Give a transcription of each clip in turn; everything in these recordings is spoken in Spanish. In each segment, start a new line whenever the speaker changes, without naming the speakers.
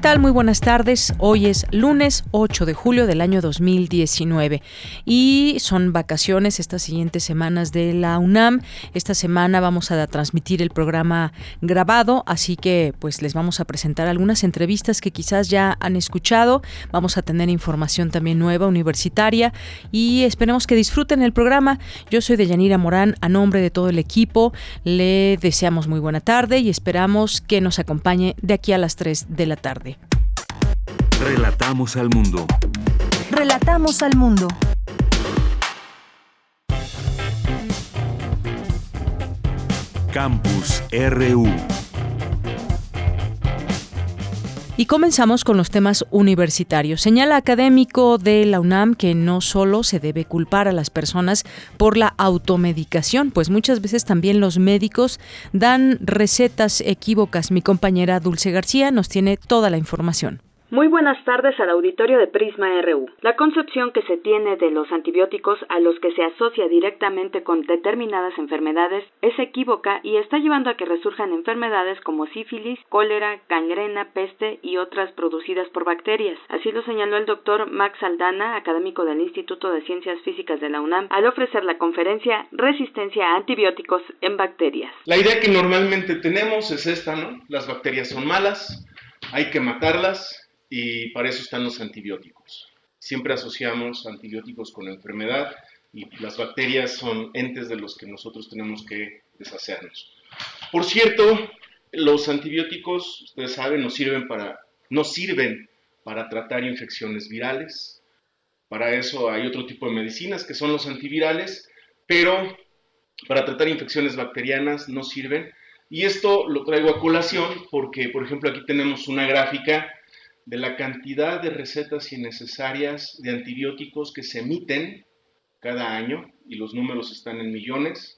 Tal? Muy buenas tardes. Hoy es lunes 8 de julio del año 2019 y son vacaciones estas siguientes semanas de la UNAM. Esta semana vamos a transmitir el programa grabado, así que pues les vamos a presentar algunas entrevistas que quizás ya han escuchado. Vamos a tener información también nueva universitaria y esperemos que disfruten el programa. Yo soy Deyanira Morán, a nombre de todo el equipo le deseamos muy buena tarde y esperamos que nos acompañe de aquí a las 3 de la tarde.
Relatamos al mundo.
Relatamos al mundo.
Campus RU.
Y comenzamos con los temas universitarios. Señala académico de la UNAM que no solo se debe culpar a las personas por la automedicación, pues muchas veces también los médicos dan recetas equívocas. Mi compañera Dulce García nos tiene toda la información.
Muy buenas tardes al auditorio de Prisma RU. La concepción que se tiene de los antibióticos a los que se asocia directamente con determinadas enfermedades es equívoca y está llevando a que resurjan enfermedades como sífilis, cólera, gangrena, peste y otras producidas por bacterias. Así lo señaló el doctor Max Aldana, académico del Instituto de Ciencias Físicas de la UNAM, al ofrecer la conferencia Resistencia a antibióticos en bacterias.
La idea que normalmente tenemos es esta, ¿no? Las bacterias son malas, hay que matarlas, y para eso están los antibióticos. Siempre asociamos antibióticos con enfermedad y las bacterias son entes de los que nosotros tenemos que deshacernos. Por cierto, los antibióticos, ustedes saben, no sirven para, no sirven para tratar infecciones virales. Para eso hay otro tipo de medicinas que son los antivirales, pero para tratar infecciones bacterianas no sirven. Y esto lo traigo a colación porque, por ejemplo, aquí tenemos una gráfica de la cantidad de recetas innecesarias de antibióticos que se emiten cada año, y los números están en millones.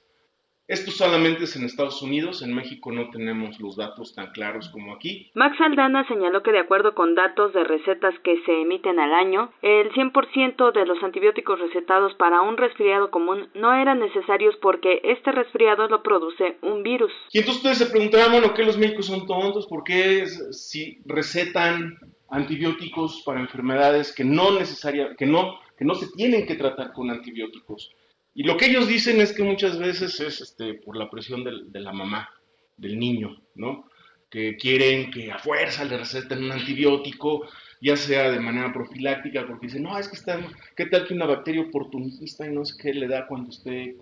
Esto solamente es en Estados Unidos, en México no tenemos los datos tan claros como aquí.
Max Aldana señaló que de acuerdo con datos de recetas que se emiten al año, el 100% de los antibióticos recetados para un resfriado común no eran necesarios porque este resfriado lo produce un virus.
Y entonces ustedes se preguntarán, bueno, ¿qué los médicos son tontos? ¿Por qué si recetan antibióticos para enfermedades que no necesaria, que no, que no se tienen que tratar con antibióticos. Y lo que ellos dicen es que muchas veces es este, por la presión de la mamá, del niño, ¿no? Que quieren que a fuerza le receten un antibiótico, ya sea de manera profiláctica, porque dicen, no, es que está, ¿qué tal que una bacteria oportunista y no sé qué le da cuando esté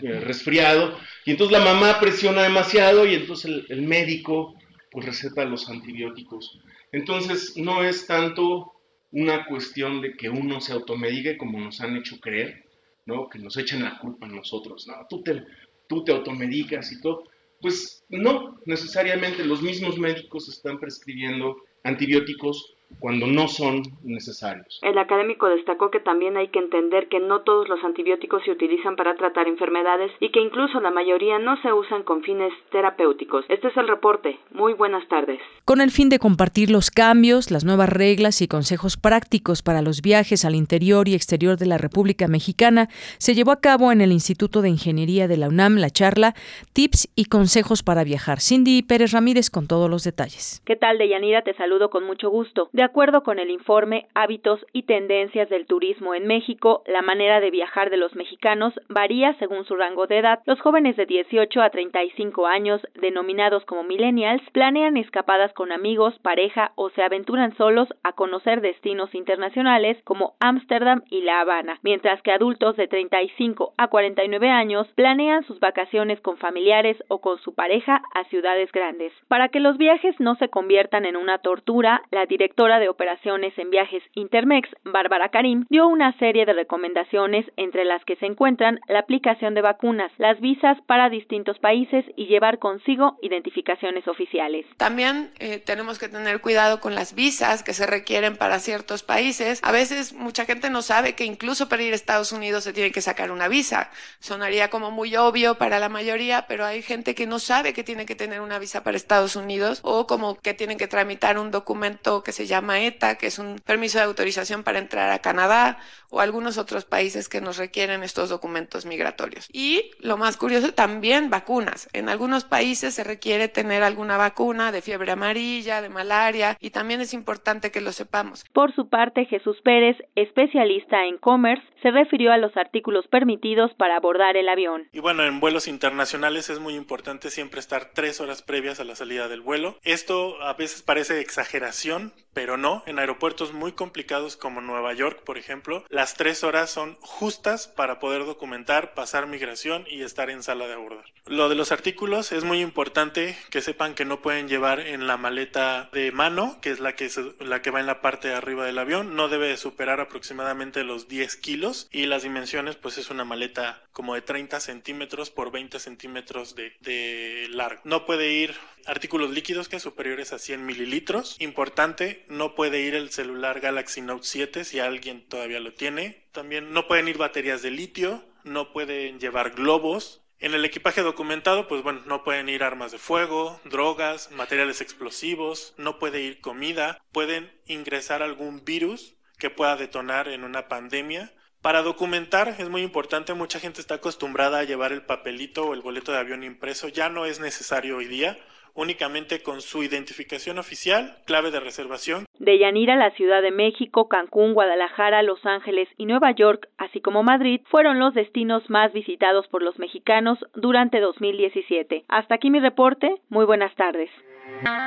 eh, resfriado? Y entonces la mamá presiona demasiado y entonces el médico pues receta los antibióticos. Entonces, no es tanto una cuestión de que uno se automedique como nos han hecho creer, ¿no? Que nos echen la culpa a nosotros, ¿no? Tú te, tú te automedicas y todo. Pues no, necesariamente los mismos médicos están prescribiendo antibióticos cuando no son necesarios.
El académico destacó que también hay que entender que no todos los antibióticos se utilizan para tratar enfermedades y que incluso la mayoría no se usan con fines terapéuticos. Este es el reporte. Muy buenas tardes.
Con el fin de compartir los cambios, las nuevas reglas y consejos prácticos para los viajes al interior y exterior de la República Mexicana, se llevó a cabo en el Instituto de Ingeniería de la UNAM la charla Tips y consejos para viajar. Cindy Pérez Ramírez con todos los detalles.
¿Qué tal, Deyanira? Te saludo con mucho gusto. De acuerdo con el informe Hábitos y Tendencias del Turismo en México, la manera de viajar de los mexicanos varía según su rango de edad. Los jóvenes de 18 a 35 años, denominados como millennials, planean escapadas con amigos, pareja o se aventuran solos a conocer destinos internacionales como Ámsterdam y La Habana, mientras que adultos de 35 a 49 años planean sus vacaciones con familiares o con su pareja a ciudades grandes. Para que los viajes no se conviertan en una tortura, la directora de operaciones en viajes Intermex, Bárbara Karim, dio una serie de recomendaciones entre las que se encuentran la aplicación de vacunas, las visas para distintos países y llevar consigo identificaciones oficiales.
También eh, tenemos que tener cuidado con las visas que se requieren para ciertos países. A veces mucha gente no sabe que incluso para ir a Estados Unidos se tiene que sacar una visa. Sonaría como muy obvio para la mayoría, pero hay gente que no sabe que tiene que tener una visa para Estados Unidos o como que tienen que tramitar un documento que se llama ETA, que es un permiso de autorización para entrar a Canadá o algunos otros países que nos requieren estos documentos migratorios. Y lo más curioso, también vacunas. En algunos países se requiere tener alguna vacuna de fiebre amarilla, de malaria, y también es importante que lo sepamos.
Por su parte, Jesús Pérez, especialista en commerce, se refirió a los artículos permitidos para abordar el avión.
Y bueno, en vuelos internacionales es muy importante siempre estar tres horas previas a la salida del vuelo. Esto a veces parece exageración, pero no. En aeropuertos muy complicados como Nueva York, por ejemplo, las tres horas son justas para poder documentar, pasar migración y estar en sala de abordar. Lo de los artículos es muy importante que sepan que no pueden llevar en la maleta de mano, que es la que, la que va en la parte de arriba del avión, no debe superar aproximadamente los 10 kilos y las dimensiones pues es una maleta como de 30 centímetros por 20 centímetros de, largo. No puede ir artículos líquidos que superiores a 100 mililitros. Importante, puede ir el celular Galaxy Note 7 si alguien todavía lo tiene. También no pueden ir baterías de litio, no pueden llevar globos. En el equipaje documentado, pues bueno, no pueden ir armas de fuego, drogas, materiales explosivos, no puede ir comida, pueden ingresar algún virus que pueda detonar en una pandemia. Para documentar es muy importante, mucha gente está acostumbrada a llevar el papelito o el boleto de avión impreso, ya no es necesario hoy día únicamente con su identificación oficial, clave de reservación.
De Yanira, la Ciudad de México, Cancún, Guadalajara, Los Ángeles y Nueva York, así como Madrid, fueron los destinos más visitados por los mexicanos durante 2017. Hasta aquí mi reporte. Muy buenas tardes.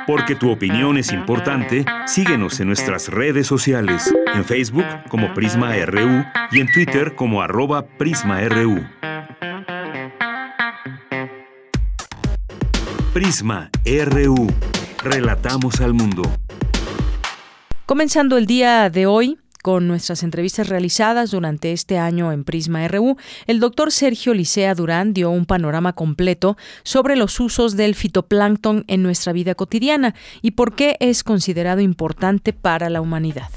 Porque tu opinión es importante, síguenos en nuestras redes sociales, en Facebook como Prisma RU y en Twitter como arroba PrismaRU. Prisma RU. Relatamos al mundo.
Comenzando el día de hoy, con nuestras entrevistas realizadas durante este año en Prisma RU, el doctor Sergio Licea Durán dio un panorama completo sobre los usos del fitoplancton en nuestra vida cotidiana y por qué es considerado importante para la humanidad.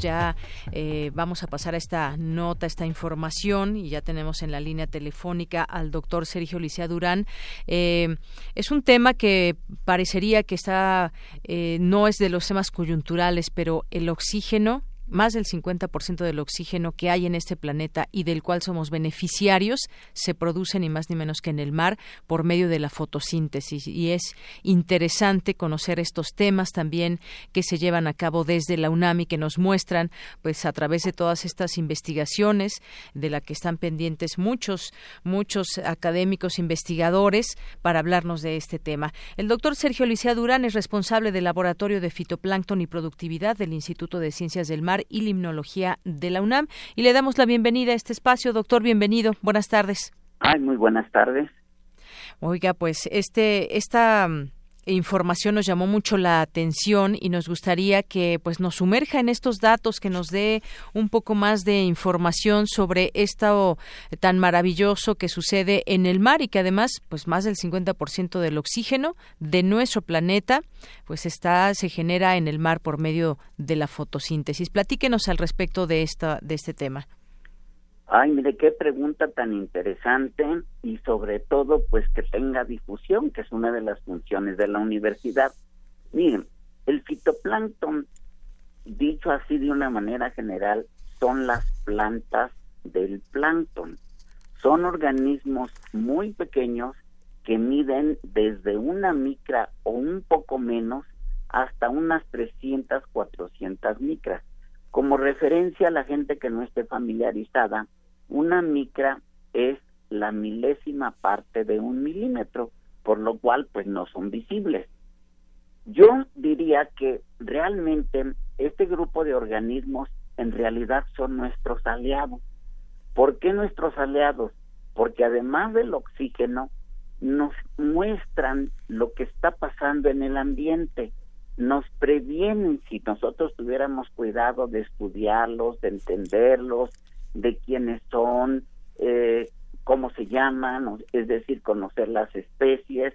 Ya, eh, vamos a pasar a esta nota, esta información, y ya tenemos en la línea telefónica al doctor Sergio Licea Durán. Eh, es un tema que parecería que está, eh, no es de los temas coyunturales, pero el oxígeno más del 50% del oxígeno que hay en este planeta y del cual somos beneficiarios se produce ni más ni menos que en el mar por medio de la fotosíntesis y es interesante conocer estos temas también que se llevan a cabo desde la UNAM y que nos muestran pues a través de todas estas investigaciones de la que están pendientes muchos muchos académicos investigadores para hablarnos de este tema. El doctor Sergio Licea Durán es responsable del Laboratorio de Fitoplancton y Productividad del Instituto de Ciencias del Mar y Limnología de la UNAM. Y le damos la bienvenida a este espacio. Doctor, bienvenido. Buenas tardes.
Ay, muy buenas tardes.
Oiga, pues este, esta información nos llamó mucho la atención y nos gustaría que pues nos sumerja en estos datos, que nos dé un poco más de información sobre esto tan maravilloso que sucede en el mar y que además pues más del 50% del oxígeno de nuestro planeta pues está se genera en el mar por medio de la fotosíntesis. Platíquenos al respecto de esta de este tema.
Ay, mire qué pregunta tan interesante y sobre todo pues que tenga difusión, que es una de las funciones de la universidad. Miren, el fitoplancton, dicho así de una manera general, son las plantas del plancton. Son organismos muy pequeños que miden desde una micra o un poco menos hasta unas 300, 400 micras. Como referencia a la gente que no esté familiarizada, una micra es la milésima parte de un milímetro, por lo cual pues no son visibles. Yo diría que realmente este grupo de organismos en realidad son nuestros aliados. ¿Por qué nuestros aliados? Porque además del oxígeno, nos muestran lo que está pasando en el ambiente, nos previenen si nosotros tuviéramos cuidado de estudiarlos, de entenderlos, de quiénes son, eh, cómo se llaman, es decir, conocer las especies,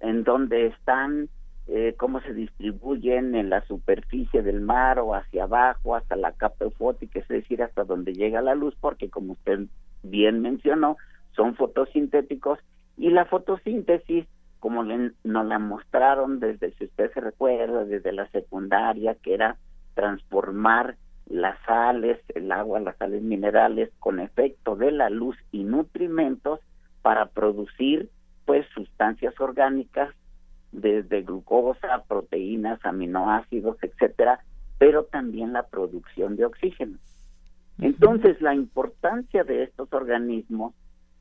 en dónde están, eh, cómo se distribuyen en la superficie del mar o hacia abajo, hasta la capa eufótica, es decir, hasta donde llega la luz, porque como usted bien mencionó, son fotosintéticos y la fotosíntesis, como nos la mostraron desde, si usted se recuerda, desde la secundaria, que era transformar las sales, el agua, las sales minerales con efecto de la luz y nutrimentos para producir pues sustancias orgánicas desde glucosa, proteínas, aminoácidos, etcétera, pero también la producción de oxígeno. Entonces, la importancia de estos organismos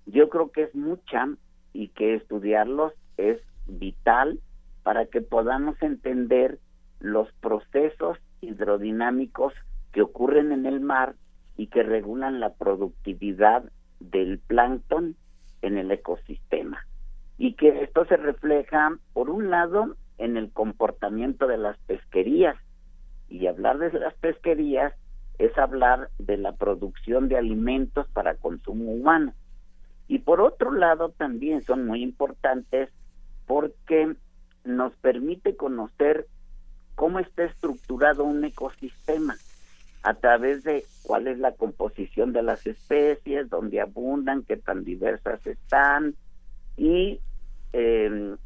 yo creo que es mucha y que estudiarlos es vital para que podamos entender los procesos hidrodinámicos que ocurren en el mar y que regulan la productividad del plancton en el ecosistema. Y que esto se refleja, por un lado, en el comportamiento de las pesquerías. Y hablar de las pesquerías es hablar de la producción de alimentos para consumo humano. Y por otro lado también son muy importantes porque nos permite conocer cómo está estructurado un ecosistema a través de cuál es la composición de las especies, dónde abundan, qué tan diversas están y em,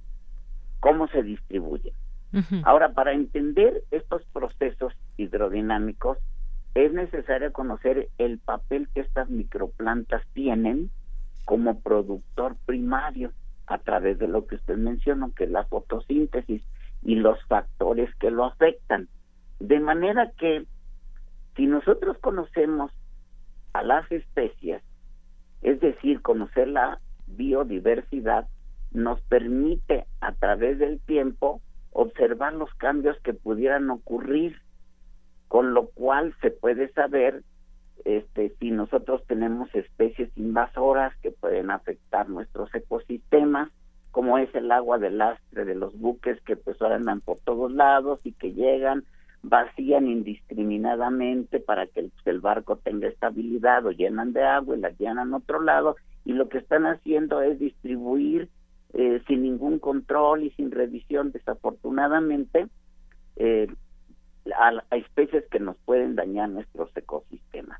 cómo se distribuyen. Ahora, para entender estos procesos hidrodinámicos, es necesario conocer el papel que estas microplantas tienen como productor primario a través de lo que usted mencionó, que es la fotosíntesis y los factores que lo afectan. De manera que si nosotros conocemos a las especies, es decir, conocer la biodiversidad, nos permite a través del tiempo observar los cambios que pudieran ocurrir, con lo cual se puede saber este, si nosotros tenemos especies invasoras que pueden afectar nuestros ecosistemas, como es el agua del lastre de los buques que pues andan por todos lados y que llegan, vacían indiscriminadamente para que el, barco tenga estabilidad o llenan de agua y la llenan a otro lado y lo que están haciendo es distribuir eh, sin ningún control y sin revisión desafortunadamente eh, a especies que nos pueden dañar nuestros ecosistemas.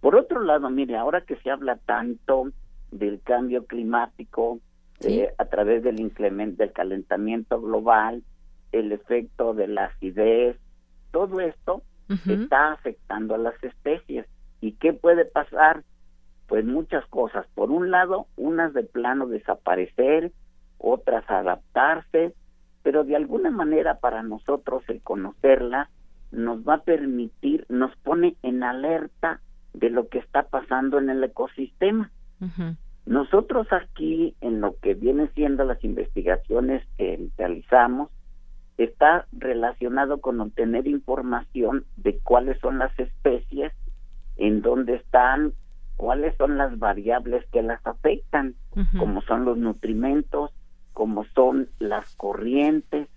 Por otro lado, mire, ahora que se habla tanto del cambio climático eh, a través del incremento del calentamiento global, el efecto de la acidez, todo esto está afectando a las especies. ¿Y qué puede pasar? Pues muchas cosas. Por un lado, unas de plano desaparecer, otras adaptarse, pero de alguna manera para nosotros el conocerla nos va a permitir, nos pone en alerta de lo que está pasando en el ecosistema. Nosotros aquí, en lo que viene siendo las investigaciones que realizamos, está relacionado con obtener información de cuáles son las especies, en dónde están, cuáles son las variables que las afectan, como son los nutrimentos, como son las corrientes,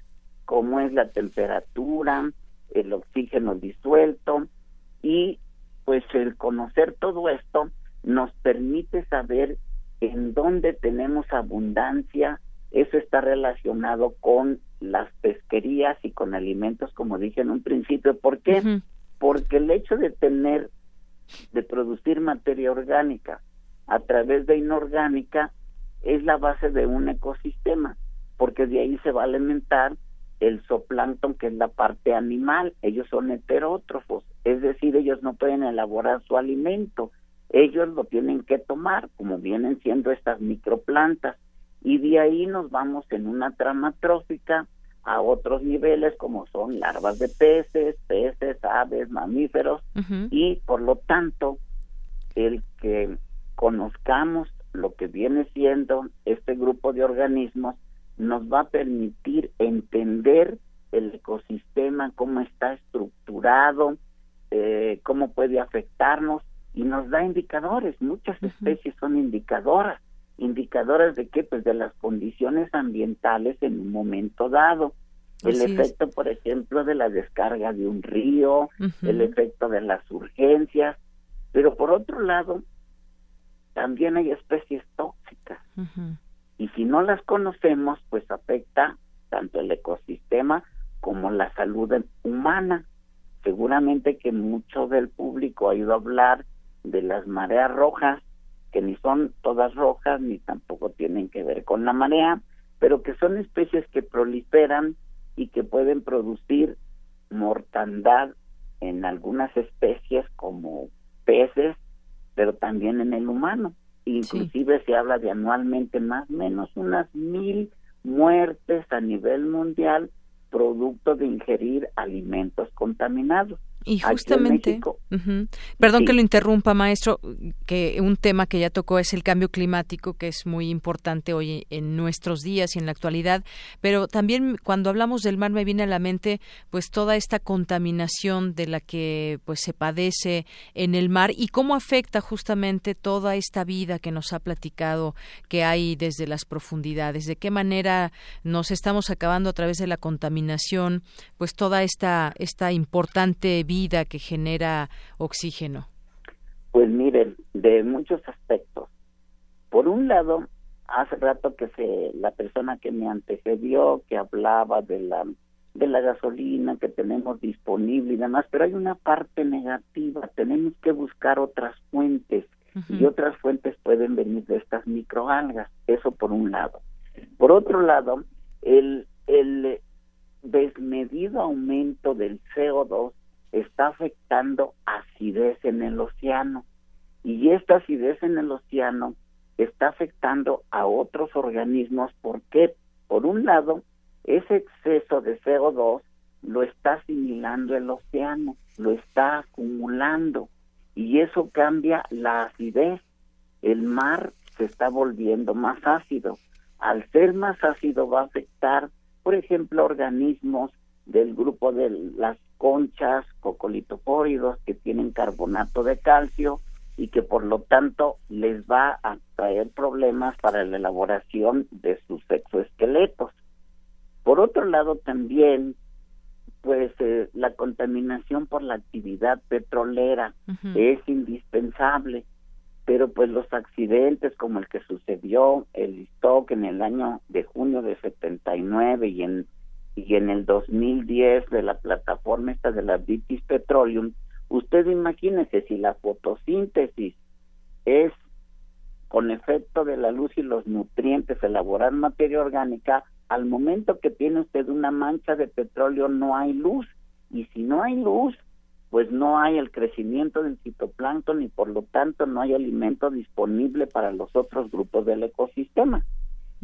cómo es la temperatura, el oxígeno disuelto y pues el conocer todo esto nos permite saber en dónde tenemos abundancia, eso está relacionado con las pesquerías y con alimentos, como dije en un principio. ¿Por qué? Porque el hecho de tener, de producir materia orgánica a través de inorgánica es la base de un ecosistema, porque de ahí se va a alimentar el zooplancton, que es la parte animal, ellos son heterótrofos, es decir, ellos no pueden elaborar su alimento, ellos lo tienen que tomar, como vienen siendo estas microplantas, y de ahí nos vamos en una trama trófica a otros niveles como son larvas de peces, peces, aves, mamíferos. Y por lo tanto el que conozcamos lo que viene siendo este grupo de organismos nos va a permitir entender el ecosistema, cómo está estructurado, eh, cómo puede afectarnos y nos da indicadores. Muchas especies son indicadoras. ¿Indicadoras de qué? Pues de las condiciones ambientales en un momento dado. El efecto, por ejemplo, de la descarga de un río, el efecto de las urgencias. Pero por otro lado, también hay especies tóxicas. Y si no las conocemos, pues afecta tanto el ecosistema como la salud humana. Seguramente que mucho del público ha ido a hablar de las mareas rojas, que ni son todas rojas ni tampoco tienen que ver con la marea, pero que son especies que proliferan y que pueden producir mortandad en algunas especies como peces, pero también en el humano. Inclusive se habla de anualmente más o menos unas mil muertes a nivel mundial producto de ingerir alimentos contaminados.
Y justamente, perdón que lo interrumpa, maestro, que un tema que ya tocó es el cambio climático, que es muy importante hoy en nuestros días y en la actualidad, pero también cuando hablamos del mar me viene a la mente pues toda esta contaminación de la que pues se padece en el mar y cómo afecta justamente toda esta vida que nos ha platicado que hay desde las profundidades, de qué manera nos estamos acabando a través de la contaminación, pues toda esta esta importante vida que genera oxígeno?
Pues miren, de muchos aspectos. Por un lado, hace rato que se la persona que me antecedió que hablaba de la de la gasolina que tenemos disponible y demás, pero hay una parte negativa, tenemos que buscar otras fuentes y otras fuentes pueden venir de estas microalgas, eso por un lado. Por otro lado, el el desmedido aumento del CO2 está afectando acidez en el océano y esta acidez en el océano está afectando a otros organismos porque por un lado ese exceso de CO2 lo está asimilando el océano, lo está acumulando y eso cambia la acidez. El mar se está volviendo más ácido. Al ser más ácido va a afectar, por ejemplo, organismos del grupo de las conchas, cocolitopóridos que tienen carbonato de calcio y que por lo tanto les va a traer problemas para la elaboración de sus exoesqueletos. Por otro lado también pues eh, la contaminación por la actividad petrolera es indispensable, pero pues los accidentes como el que sucedió el stock en el año de junio de 79 y en y en el 2010 de la plataforma esta de la British Petroleum, usted imagínese si la fotosíntesis es con efecto de la luz y los nutrientes elaborar materia orgánica, al momento que tiene usted una mancha de petróleo no hay luz y si no hay luz, pues no hay el crecimiento del fitoplancton y por lo tanto no hay alimento disponible para los otros grupos del ecosistema.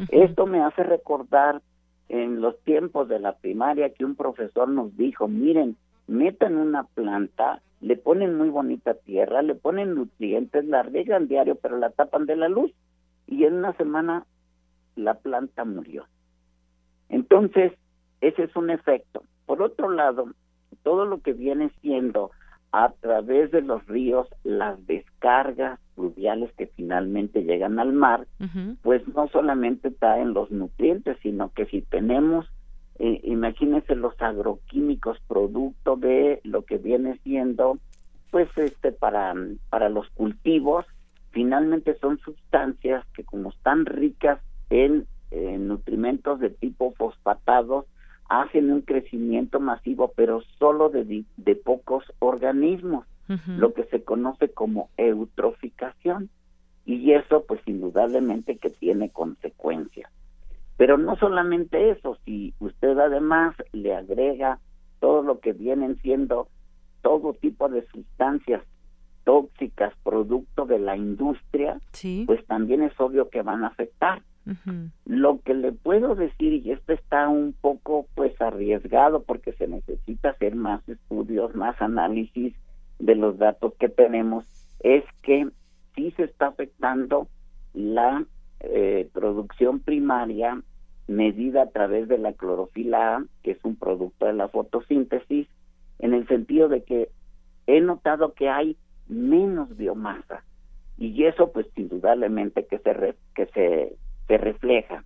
Esto me hace recordar en los tiempos de la primaria que un profesor nos dijo, miren, metan una planta, le ponen muy bonita tierra, le ponen nutrientes, la riegan diario, pero la tapan de la luz y en una semana la planta murió. Entonces, ese es un efecto. Por otro lado, todo lo que viene siendo a través de los ríos las descargas fluviales que finalmente llegan al mar, pues no solamente traen los nutrientes, sino que si tenemos, eh, imagínense los agroquímicos producto de lo que viene siendo, pues este para para los cultivos, finalmente son sustancias que como están ricas en, en nutrimentos de tipo fosfatados, hacen un crecimiento masivo, pero solo de, de pocos organismos, lo que se conoce como eutroficación. Y eso, pues indudablemente que tiene consecuencias. Pero no solamente eso, si usted además le agrega todo lo que vienen siendo todo tipo de sustancias tóxicas producto de la industria, pues también es obvio que van a afectar. Lo que le puedo decir, y esto está un poco pues arriesgado porque se necesita hacer más estudios, más análisis de los datos que tenemos, es que sí se está afectando la eh, producción primaria medida a través de la clorofila A, que es un producto de la fotosíntesis, en el sentido de que he notado que hay menos biomasa. Y eso pues indudablemente que se que se, se refleja.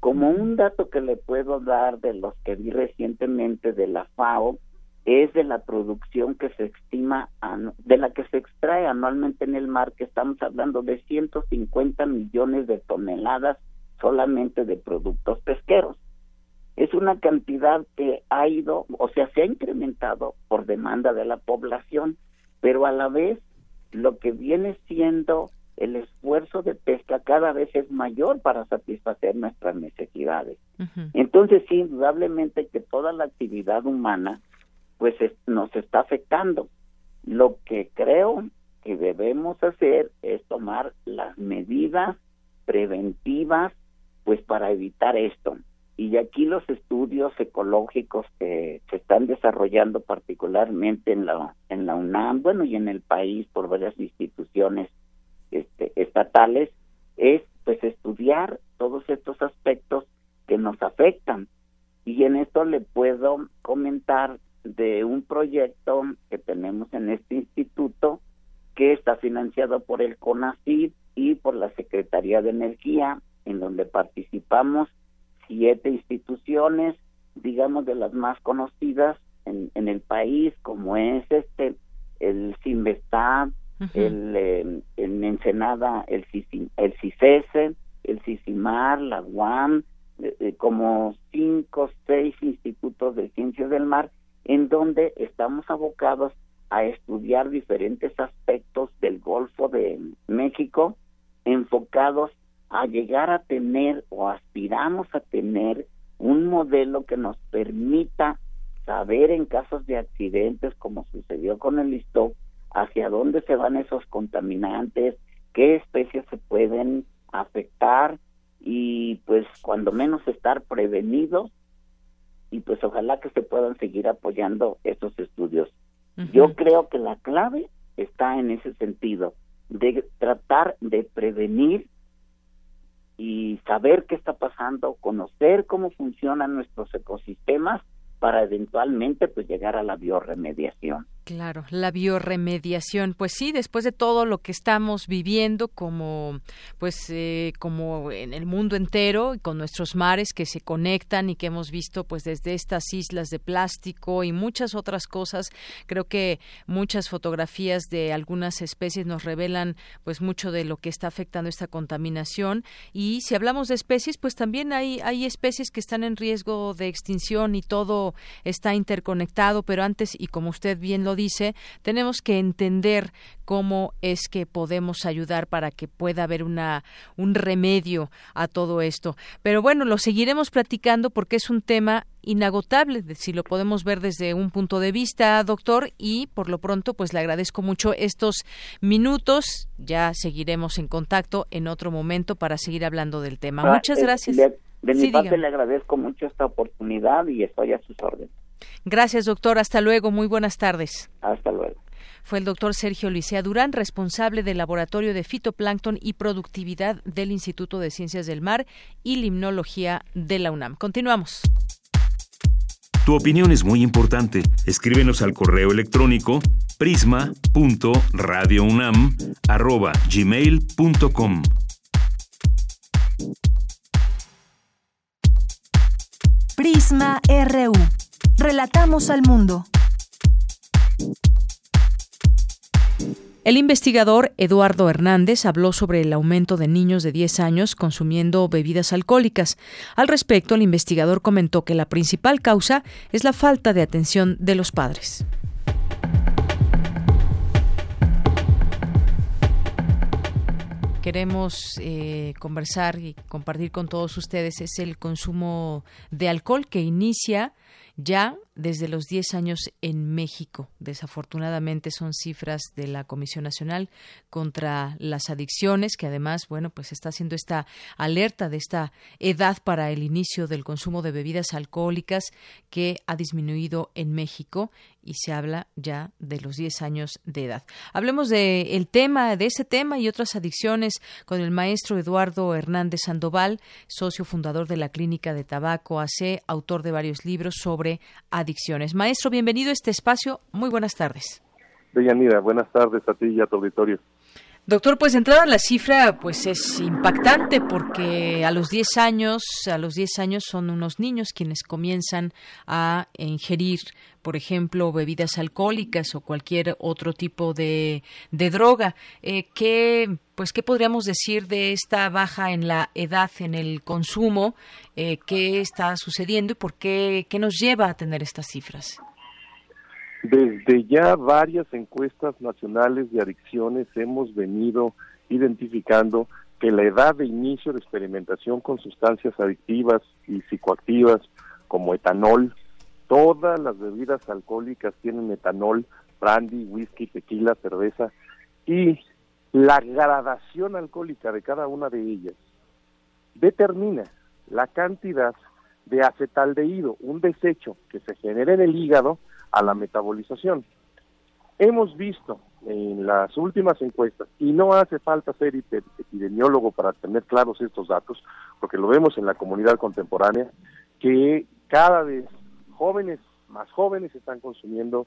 Como un dato que le puedo dar de los que vi recientemente de la FAO es de la producción que se estima de la que se extrae anualmente en el mar que estamos hablando de 150 millones de toneladas solamente de productos pesqueros. Es una cantidad que ha ido, o sea, se ha incrementado por demanda de la población, pero a la vez lo que viene siendo el esfuerzo de pesca cada vez es mayor para satisfacer nuestras necesidades. Entonces, sí, indudablemente que toda la actividad humana pues nos está afectando. Lo que creo que debemos hacer es tomar las medidas preventivas pues para evitar esto y aquí los estudios ecológicos que se están desarrollando particularmente en la en la UNAM, bueno, y en el país por varias instituciones este, estatales es pues estudiar todos estos aspectos que nos afectan. Y en esto le puedo comentar de un proyecto que tenemos en este instituto que está financiado por el CONACYT y por la Secretaría de Energía, en donde participamos siete instituciones, digamos de las más conocidas en, en el país, como es este el El eh, en Ensenada el el CICESE, el CICIMAR, la UAM, eh, eh, como cinco, seis institutos de ciencias del mar, en donde estamos abocados a estudiar diferentes aspectos del Golfo de México enfocados a llegar a tener o aspiramos a tener un modelo que nos permita saber en casos de accidentes como sucedió con el listo hacia dónde se van esos contaminantes, qué especies se pueden afectar y pues cuando menos estar prevenidos y pues ojalá que se puedan seguir apoyando esos estudios. Yo creo que la clave está en ese sentido, de tratar de prevenir y saber qué está pasando, conocer cómo funcionan nuestros ecosistemas para eventualmente pues llegar a la bioremediación.
Claro, la bioremediación, pues sí, después de todo lo que estamos viviendo como pues eh, como en el mundo entero y con nuestros mares que se conectan y que hemos visto pues desde estas islas de plástico y muchas otras cosas, creo que muchas fotografías de algunas especies nos revelan pues mucho de lo que está afectando esta contaminación. Y si hablamos de especies, pues también hay hay especies que están en riesgo de extinción y todo está interconectado, pero antes y como usted bien lo dice, tenemos que entender cómo es que podemos ayudar para que pueda haber una un remedio a todo esto. Pero bueno, lo seguiremos platicando porque es un tema inagotable, si lo podemos ver desde un punto de vista, doctor, y por lo pronto, pues le agradezco mucho estos minutos. Ya seguiremos en contacto en otro momento para seguir hablando del tema. Ah, Muchas gracias.
De, mi parte le agradezco mucho esta oportunidad y estoy a sus órdenes.
Gracias, doctor. Hasta luego. Muy buenas tardes.
Hasta luego.
Fue el doctor Sergio Licea Durán, responsable del Laboratorio de Fitoplancton y Productividad del Instituto de Ciencias del Mar y Limnología de la UNAM. Continuamos.
Tu opinión es muy importante. Escríbenos al correo electrónico prisma.radiounam@gmail.com.
Prisma RU. Relatamos al mundo.
El investigador Eduardo Hernández habló sobre el aumento de niños de 10 años consumiendo bebidas alcohólicas. Al respecto, el investigador comentó que la principal causa es la falta de atención de los padres. queremos eh, conversar y compartir con todos ustedes es el consumo de alcohol que inicia ya desde los 10 años en México. Desafortunadamente son cifras de la Comisión Nacional contra las Adicciones, que además, bueno, pues está haciendo esta alerta de esta edad para el inicio del consumo de bebidas alcohólicas que ha disminuido en México y se habla ya de los 10 años de edad. Hablemos de el tema, de ese tema y otras adicciones con el maestro Eduardo Hernández Sandoval, socio fundador de la Clínica de Tabaco AC, autor de varios libros sobre adicciones. Maestro, bienvenido a este espacio. Muy buenas tardes.
Deyanira, buenas tardes a ti y a tu auditorio.
Doctor, pues entrada la cifra pues es impactante porque a los 10 años, a los 10 años son unos niños quienes comienzan a ingerir, por ejemplo, bebidas alcohólicas o cualquier otro tipo de, de droga. Eh, ¿qué, pues, ¿Qué podríamos decir de esta baja en la edad, en el consumo? Eh, ¿Qué está sucediendo y por qué, qué nos lleva a tener estas cifras?
Desde ya varias encuestas nacionales de adicciones hemos venido identificando que la edad de inicio de experimentación con sustancias adictivas y psicoactivas como etanol, todas las bebidas alcohólicas tienen etanol, brandy, whisky, tequila, cerveza y la gradación alcohólica de cada una de ellas determina la cantidad de acetaldehído, un desecho que se genera en el hígado a la metabolización. Hemos visto en las últimas encuestas, y no hace falta ser epidemiólogo para tener claros estos datos, porque lo vemos en la comunidad contemporánea, que cada vez jóvenes, más jóvenes, están consumiendo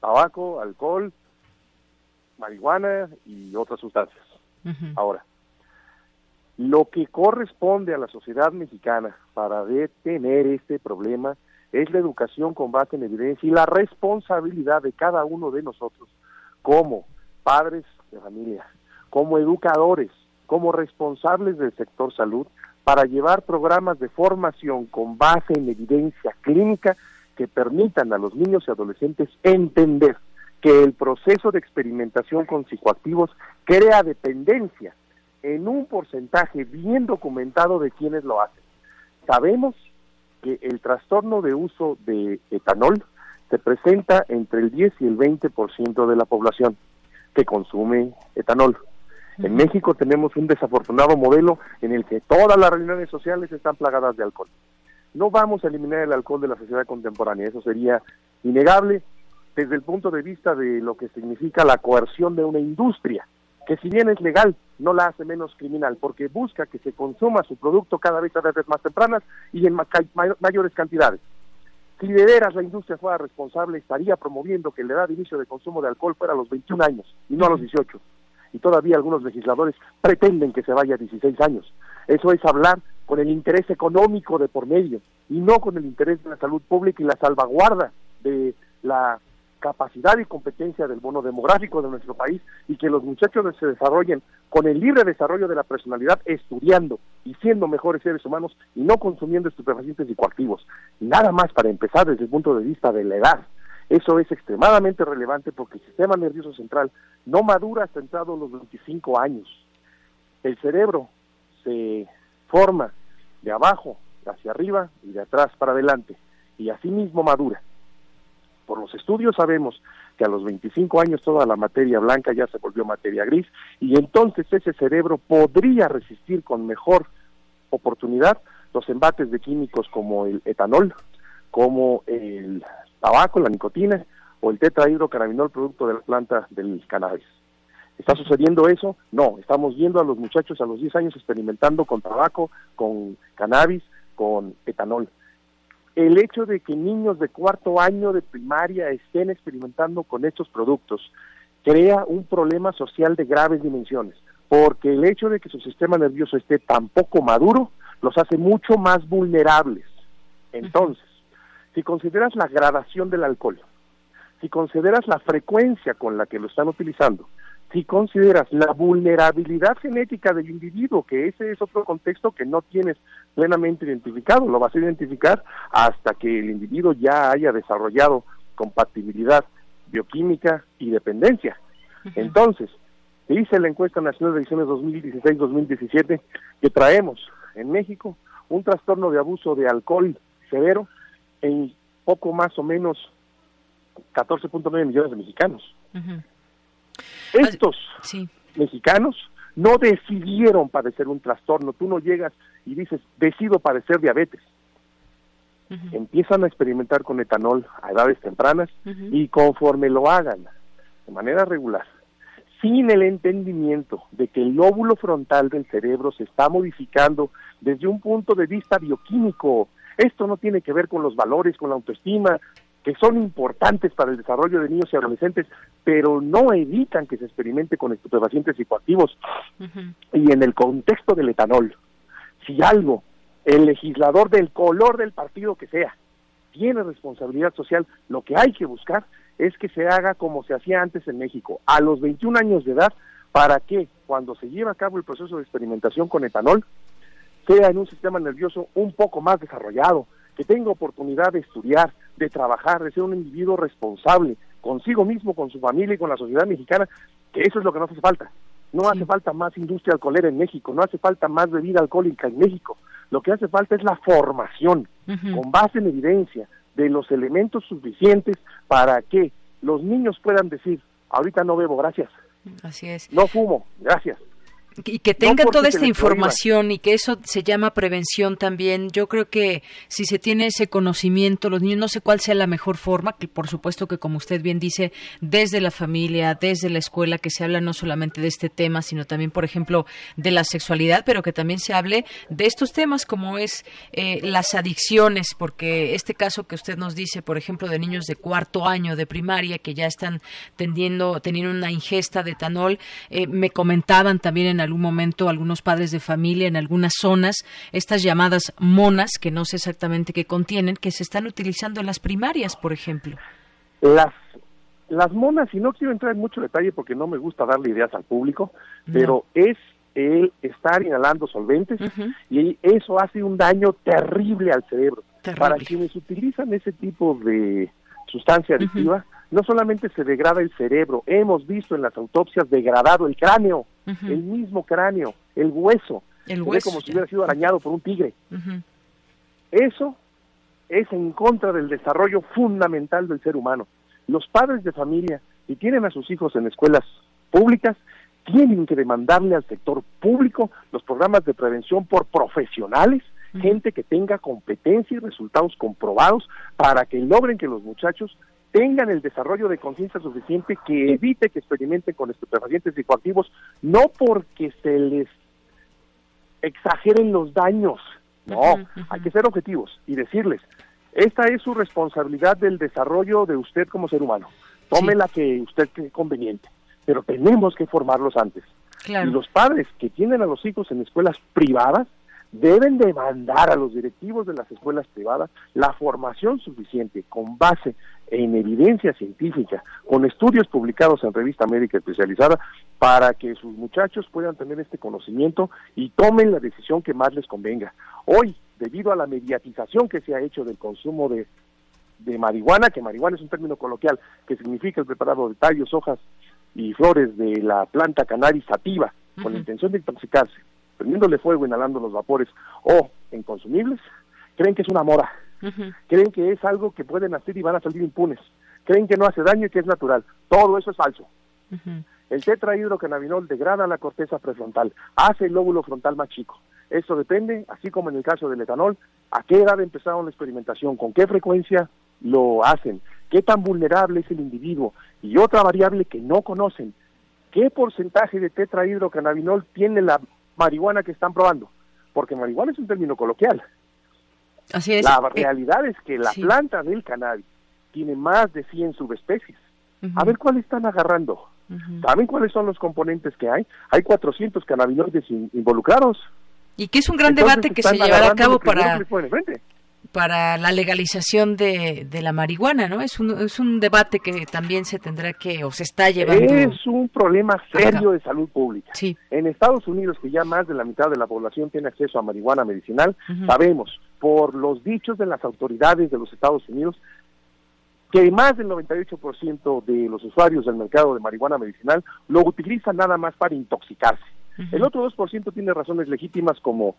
tabaco, alcohol, marihuana y otras sustancias. Ahora, lo que corresponde a la sociedad mexicana para detener este problema es la educación con base en evidencia y la responsabilidad de cada uno de nosotros como padres de familia, como educadores, como responsables del sector salud, para llevar programas de formación con base en evidencia clínica que permitan a los niños y adolescentes entender que el proceso de experimentación con psicoactivos crea dependencia en un porcentaje bien documentado de quienes lo hacen. Sabemos que el trastorno de uso de etanol se presenta entre el 10 y el 20% de la población que consume etanol. En México tenemos un desafortunado modelo en el que todas las reuniones sociales están plagadas de alcohol. No vamos a eliminar el alcohol de la sociedad contemporánea, eso sería innegable desde el punto de vista de lo que significa la coerción de una industria que si bien es legal, no la hace menos criminal, porque busca que se consuma su producto cada vez a veces más tempranas y en mayores cantidades. Si de veras la industria fuera responsable, estaría promoviendo que la edad de inicio de consumo de alcohol fuera a los 21 años y no a los 18. Y todavía algunos legisladores pretenden que se vaya a 16 años. Eso es hablar con el interés económico de por medio y no con el interés de la salud pública y la salvaguarda de la capacidad y competencia del bono demográfico de nuestro país y que los muchachos se desarrollen con el libre desarrollo de la personalidad estudiando y siendo mejores seres humanos y no consumiendo estupefacientes y coactivos. Nada más para empezar desde el punto de vista de la edad. Eso es extremadamente relevante porque el sistema nervioso central no madura hasta entrado los 25 años. El cerebro se forma de abajo hacia arriba y de atrás para adelante y así mismo madura. Por los estudios sabemos que a los 25 años toda la materia blanca ya se volvió materia gris y entonces ese cerebro podría resistir con mejor oportunidad los embates de químicos como el etanol, como el tabaco, la nicotina o el tetrahidrocannabinol producto de la planta del cannabis. ¿Está sucediendo eso? No, estamos viendo a los muchachos a los 10 años experimentando con tabaco, con cannabis, con etanol el hecho de que niños de cuarto año de primaria estén experimentando con estos productos crea un problema social de graves dimensiones, porque el hecho de que su sistema nervioso esté tan poco maduro los hace mucho más vulnerables. Entonces, si consideras la gradación del alcohol, si consideras la frecuencia con la que lo están utilizando, si consideras la vulnerabilidad genética del individuo, que ese es otro contexto que no tienes plenamente identificado, lo vas a identificar hasta que el individuo ya haya desarrollado compatibilidad bioquímica y dependencia. Entonces, dice la encuesta nacional de ediciones 2016-2017 que traemos en México un trastorno de abuso de alcohol severo en poco más o menos 14.9 millones de mexicanos. Estos mexicanos no decidieron padecer un trastorno. Tú no llegas y dices, decido padecer diabetes. Empiezan a experimentar con etanol a edades tempranas y conforme lo hagan de manera regular, sin el entendimiento de que el lóbulo frontal del cerebro se está modificando desde un punto de vista bioquímico. Esto no tiene que ver con los valores, con la autoestima, que son importantes para el desarrollo de niños y adolescentes, pero no evitan que se experimente con estupefacientes psicoactivos. Y en el contexto del etanol, si algo, el legislador del color del partido que sea, tiene responsabilidad social, lo que hay que buscar es que se haga como se hacía antes en México, a los 21 años de edad, para que cuando se lleve a cabo el proceso de experimentación con etanol, sea en un sistema nervioso un poco más desarrollado, que tenga oportunidad de estudiar, de trabajar, de ser un individuo responsable consigo mismo, con su familia y con la sociedad mexicana, que eso es lo que nos hace falta. No hace falta más industria alcoholera en México, no hace falta más bebida alcohólica en México. Lo que hace falta es la formación, con base en evidencia, de los elementos suficientes para que los niños puedan decir, ahorita no bebo, gracias.
Así es.
No fumo, gracias.
Y que tengan toda esta información y que eso se llama prevención también. Yo creo que si se tiene ese conocimiento, los niños, no sé cuál sea la mejor forma, que por supuesto que como usted bien dice, desde la familia, desde la escuela, que se habla no solamente de este tema, sino también, por ejemplo, de la sexualidad, pero que también se hable de estos temas como es eh, las adicciones, porque este caso que usted nos dice, por ejemplo, de niños de cuarto año de primaria que ya están tendiendo, teniendo una ingesta de etanol, eh, me comentaban también en algún momento algunos padres de familia en algunas zonas, estas llamadas monas, que no sé exactamente qué contienen, que se están utilizando en las primarias, por ejemplo.
Las, las monas, y no quiero entrar en mucho detalle porque no me gusta darle ideas al público, pero es el estar inhalando solventes y eso hace un daño terrible al cerebro. Para quienes utilizan ese tipo de sustancia adictiva, no solamente se degrada el cerebro, hemos visto en las autopsias degradado el cráneo, el mismo cráneo, el hueso, el hueso como si hubiera sido arañado por un tigre. Eso es en contra del desarrollo fundamental del ser humano. Los padres de familia, si tienen a sus hijos en escuelas públicas, tienen que demandarle al sector público los programas de prevención por profesionales, gente que tenga competencia y resultados comprobados para que logren que los muchachos tengan el desarrollo de conciencia suficiente que evite que experimenten con estupefacientes psicoactivos, no porque se les exageren los daños, no, hay que ser objetivos y decirles, esta es su responsabilidad del desarrollo de usted como ser humano, tome la que usted cree conveniente, pero tenemos que formarlos antes. Y los padres que tienen a los hijos en escuelas privadas deben demandar a los directivos de las escuelas privadas la formación suficiente con base en evidencia científica, con estudios publicados en revista médica especializada, para que sus muchachos puedan tener este conocimiento y tomen la decisión que más les convenga. Hoy, debido a la mediatización que se ha hecho del consumo de, de marihuana, que marihuana es un término coloquial que significa el preparado de tallos, hojas y flores de la planta cannabis sativa, con la intención de intoxicarse, prendiéndole fuego, inhalando los vapores o en consumibles, creen que es una mora creen que es algo que pueden hacer y van a salir impunes, creen que no hace daño y que es natural. Todo eso es falso. El tetrahidrocannabinol degrada la corteza prefrontal, hace el lóbulo frontal más chico. Eso depende, así como en el caso del etanol, a qué edad empezaron la experimentación, con qué frecuencia lo hacen, qué tan vulnerable es el individuo y otra variable que no conocen, qué porcentaje de tetrahidrocannabinol tiene la marihuana que están probando, porque marihuana es un término coloquial.
Así es.
La eh, realidad es que la planta del cannabis tiene más de 100 subespecies. A ver cuáles están agarrando. ¿Saben cuáles son los componentes que hay? Hay 400 cannabinoides involucrados.
Y que es un gran debate que se llevará a cabo para, para la legalización de, de, la marihuana, ¿no? Es un, es un debate que también se tendrá que, o se está llevando.
Es un problema serio de salud pública. Sí. En Estados Unidos, que ya más de la mitad de la población tiene acceso a marihuana medicinal, sabemos por los dichos de las autoridades de los Estados Unidos que más del 98% de los usuarios del mercado de marihuana medicinal lo utilizan nada más para intoxicarse. El otro 2% tiene razones legítimas como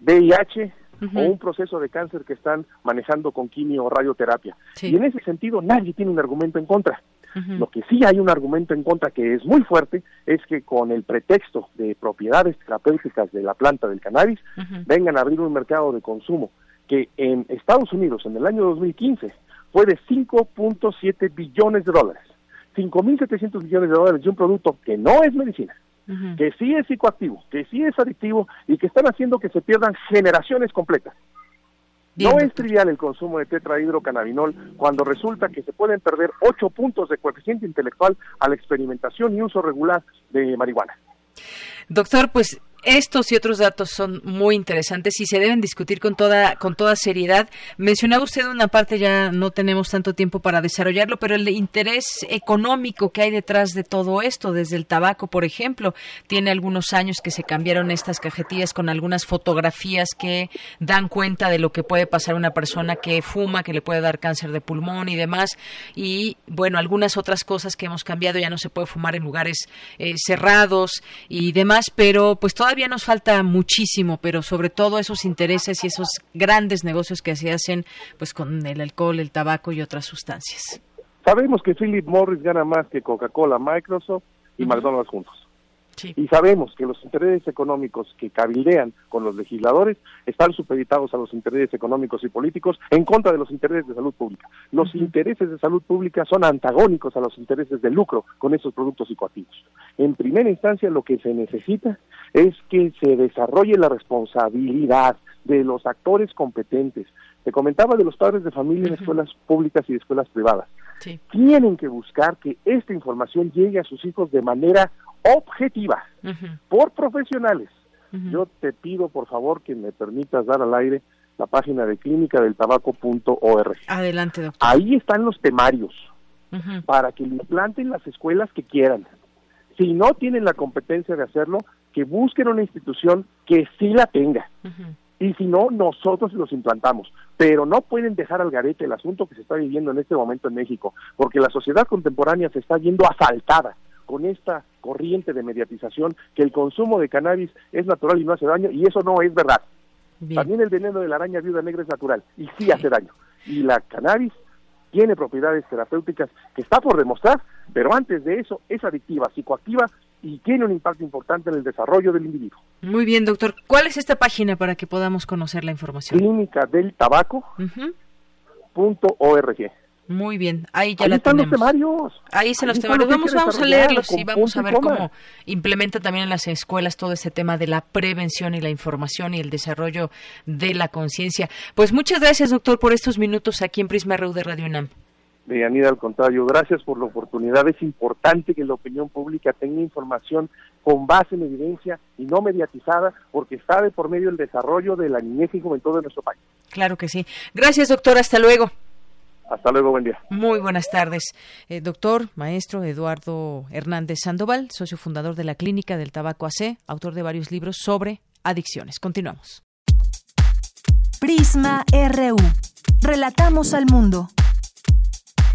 VIH, o un proceso de cáncer que están manejando con quimio o radioterapia. Y en ese sentido nadie tiene un argumento en contra. Lo que sí hay un argumento en contra que es muy fuerte es que con el pretexto de propiedades terapéuticas de la planta del cannabis vengan a abrir un mercado de consumo que en Estados Unidos en el año 2015 fue de 5.7 billones de dólares. 5.700 millones de dólares de un producto que no es medicina, que sí es psicoactivo, que sí es adictivo y que están haciendo que se pierdan generaciones completas. no es trivial el consumo de tetrahidrocannabinol cuando resulta que se pueden perder 8 puntos de coeficiente intelectual a la experimentación y uso regular de marihuana.
Doctor, pues estos y otros datos son muy interesantes y se deben discutir con toda con toda seriedad. Mencionaba usted una parte, ya no tenemos tanto tiempo para desarrollarlo, pero el interés económico que hay detrás de todo esto, desde el tabaco, por ejemplo, tiene algunos años que se cambiaron estas cajetillas con algunas fotografías que dan cuenta de lo que puede pasar a una persona que fuma, que le puede dar cáncer de pulmón y demás. Y bueno, algunas otras cosas que hemos cambiado, ya no se puede fumar en lugares eh, cerrados y demás, pero pues toda todavía nos falta muchísimo, pero sobre todo esos intereses y esos grandes negocios que se hacen pues con el alcohol, el tabaco y otras sustancias.
Sabemos que Philip Morris gana más que Coca-Cola, Microsoft y McDonald's juntos. Y sabemos que los intereses económicos que cabildean con los legisladores están supeditados a los intereses económicos y políticos en contra de los intereses de salud pública. Los intereses de salud pública son antagónicos a los intereses de lucro con esos productos psicoactivos. En primera instancia, lo que se necesita es que se desarrolle la responsabilidad de los actores competentes. Te comentaba de los padres de familia en escuelas públicas y escuelas privadas. Tienen que buscar que esta información llegue a sus hijos de manera objetiva por profesionales. Yo te pido, por favor, que me permitas dar al aire la página de clínica del tabaco.org.
Adelante, doctor.
Ahí están los temarios para que lo implanten las escuelas que quieran. Si no tienen la competencia de hacerlo, que busquen una institución que sí la tenga. Y si no, nosotros los implantamos. Pero no pueden dejar al garete el asunto que se está viviendo en este momento en México, porque la sociedad contemporánea se está viendo asaltada con esta corriente de mediatización que el consumo de cannabis es natural y no hace daño, y eso no es verdad. También el veneno de la araña viuda negra es natural y sí hace daño. Y la cannabis tiene propiedades terapéuticas que está por demostrar, pero antes de eso es adictiva, psicoactiva y tiene un impacto importante en el desarrollo del individuo.
Muy bien, doctor. ¿Cuál es esta página para que podamos conocer la información?
Clínica del tabaco.
Muy bien, ahí ya la tenemos.
Los temarios.
Ahí se los temarios. Vamos, vamos a leerlos y vamos a ver cómo implementa también en las escuelas todo ese tema de la prevención y la información y el desarrollo de la conciencia. Pues muchas gracias, doctor, por estos minutos aquí en Prisma RU de Radio UNAM.
Deyanira, al contrario, gracias por la oportunidad. Es importante que la opinión pública tenga información con base en evidencia y no mediatizada, porque está de por medio el desarrollo de la niñez y juventud de nuestro país.
Claro que sí. Gracias, doctor. Hasta luego.
Hasta luego, buen día.
Muy buenas tardes. Eh, doctor, maestro Eduardo Hernández Sandoval, socio fundador de la Clínica del Tabaco AC, autor de varios libros sobre adicciones. Continuamos.
Prisma RU. Relatamos al mundo.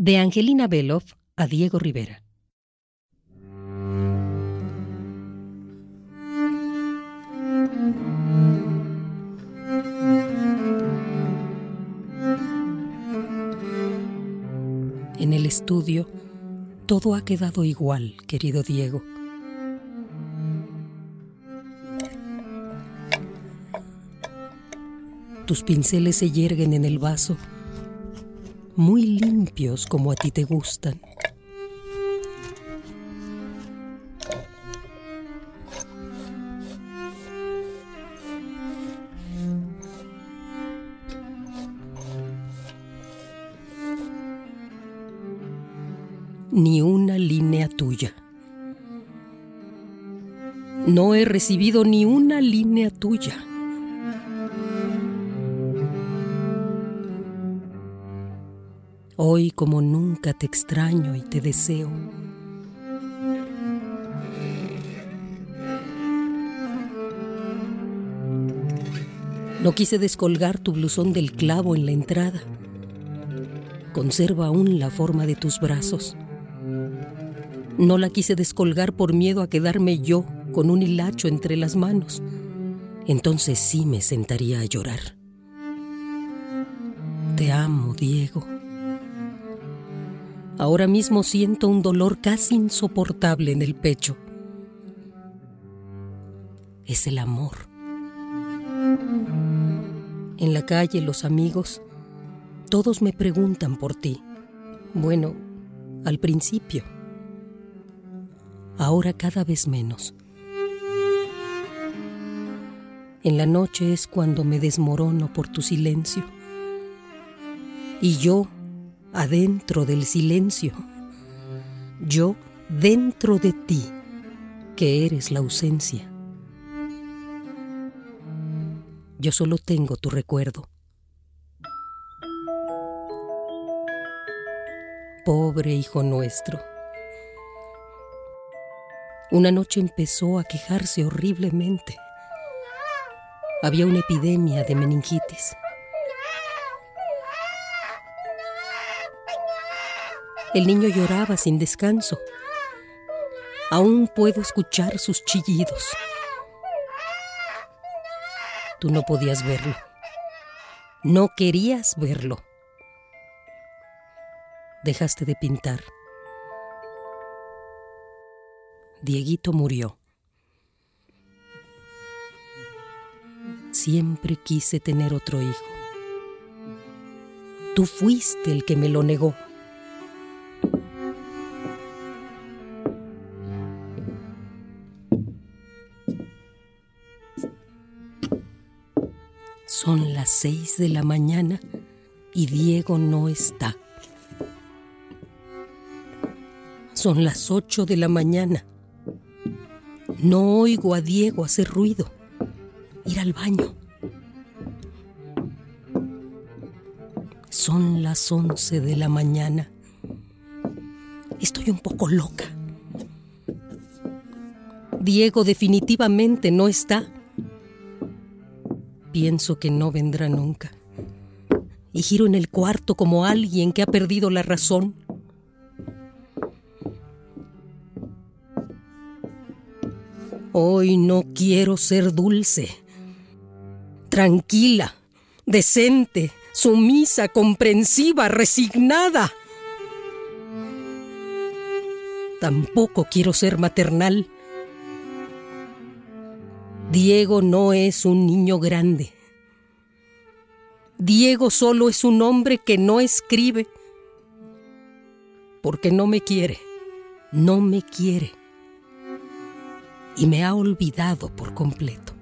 De Angelina Belov a Diego Rivera. En el estudio, todo ha quedado igual, querido Diego. Tus pinceles se yerguen en el vaso, muy limpios como a ti te gustan. ni una línea tuya. No he recibido ni una línea tuya. Hoy como nunca te extraño y te deseo. No quise descolgar tu blusón del clavo en la entrada. Conserva aún la forma de tus brazos. No la quise descolgar por miedo a quedarme yo con un hilacho entre las manos. Entonces sí me sentaría a llorar. Te amo, Diego. Ahora mismo siento un dolor casi insoportable en el pecho. Es el amor. En la calle los amigos, todos me preguntan por ti. Bueno, al principio. Ahora cada vez menos. En la noche es cuando me desmorono por tu silencio. Y yo, adentro del silencio, yo dentro de ti, que eres la ausencia. Yo solo tengo tu recuerdo. Pobre hijo nuestro. Una noche empezó a quejarse horriblemente. Había una epidemia de meningitis. El niño lloraba sin descanso. Aún puedo escuchar sus chillidos. Tú no podías verlo. No querías verlo. Dejaste de pintar. Dieguito murió. Siempre quise tener otro hijo. Tú fuiste el que me lo negó. Seis de la mañana y Diego no está. Son las ocho de la mañana. No oigo a Diego hacer ruido, ir al baño. Son las once de la mañana. Estoy un poco loca. Diego definitivamente no está pienso que no vendrá nunca. Y giro en el cuarto como alguien que ha perdido la razón. Hoy no quiero ser dulce, tranquila, decente, sumisa, comprensiva, resignada. Tampoco quiero ser maternal Diego no es un niño grande. Diego solo es un hombre que no escribe porque no me quiere, no me quiere y me ha olvidado por completo.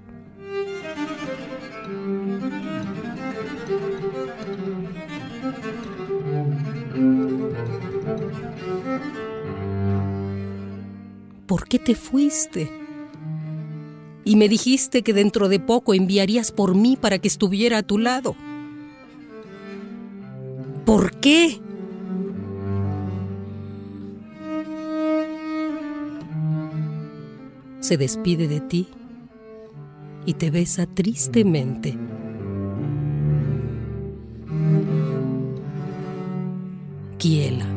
¿Por qué te fuiste? Y me dijiste que dentro de poco enviarías por mí para que estuviera a tu lado. ¿Por qué? Se despide de ti y te besa tristemente. Kiela.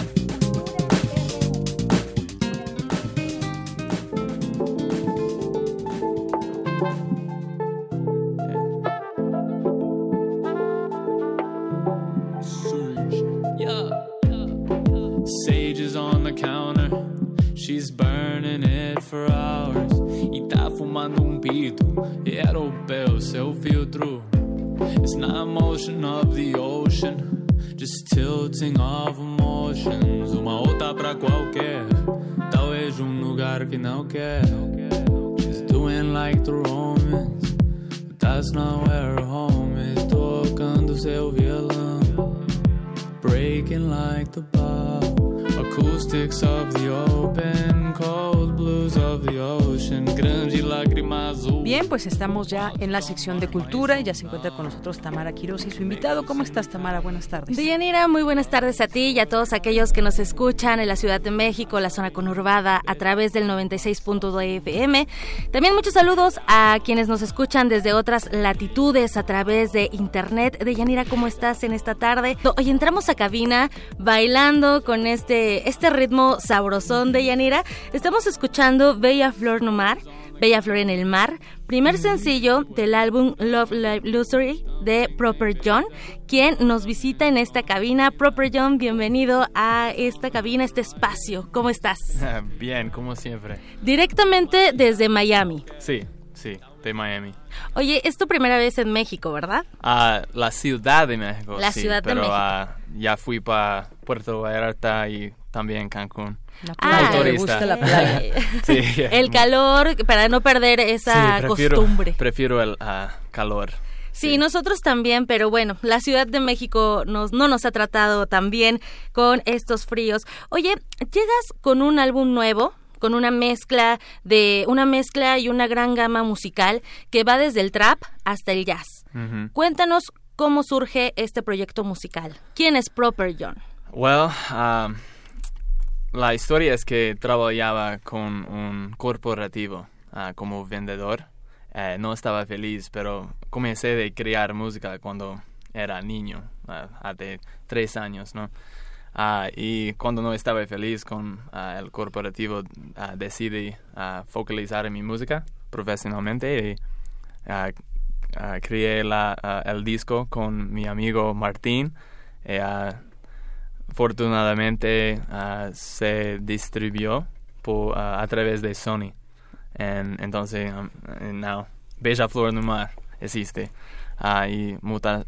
Lugar
pues estamos ya en la sección de cultura y ya se encuentra con nosotros Tamara Quiroz y su invitado. ¿Cómo estás, Tamara? Buenas tardes.
Deyanira, muy buenas tardes a ti y a todos aquellos que nos escuchan en la Ciudad de México, la zona conurbada, a través del 96.2 FM. También muchos saludos a quienes nos escuchan desde otras latitudes a través de internet. Deyanira, ¿cómo estás en esta tarde? Hoy entramos a cabina bailando con este, este ritmo sabrosón de Yanira. Estamos escuchando Bella Flor no Mar, Bella Flor en el Mar, primer sencillo del álbum Love Live Luxury de Proper John, quien nos visita en esta cabina. Proper John, bienvenido a esta cabina, este espacio. ¿Cómo estás?
Bien, como siempre.
Directamente desde Miami.
Sí, sí, de Miami.
Oye, es tu primera vez en México, ¿verdad?
Ah, la Ciudad de México.
La
sí,
Ciudad de
pero,
México.
ah, ya fui para Puerto Vallarta y también Cancún.
La
Ah,
playa, le
turista.
gusta la playa.
Sí.
El calor, para no perder esa
Sí, prefiero,
costumbre.
Prefiero el ah, calor.
Sí, nosotros también, pero bueno, la Ciudad de México nos, no nos ha tratado tan bien con estos fríos. Oye, llegas con un álbum nuevo, con una mezcla de una mezcla y una gran gama musical que va desde el trap hasta el jazz.
Ujú.
Cuéntanos cómo surge este proyecto musical. ¿Quién es Proper John?
Well, um, la historia es que trabajaba con un corporativo ah, como vendedor. Eh, no estaba feliz, pero comencé de crear música cuando era niño, ah, hace tres años, ¿no? Ah, y cuando no estaba feliz con ah, el corporativo, ah, decidí focalizar en mi música profesionalmente y creé la, el disco con mi amigo Martín. Ah, afortunadamente ah, se distribuyó por, ah, a través de Sony. En- entonces, um, now, Bella Flor no Mar existe. Ah, y muta-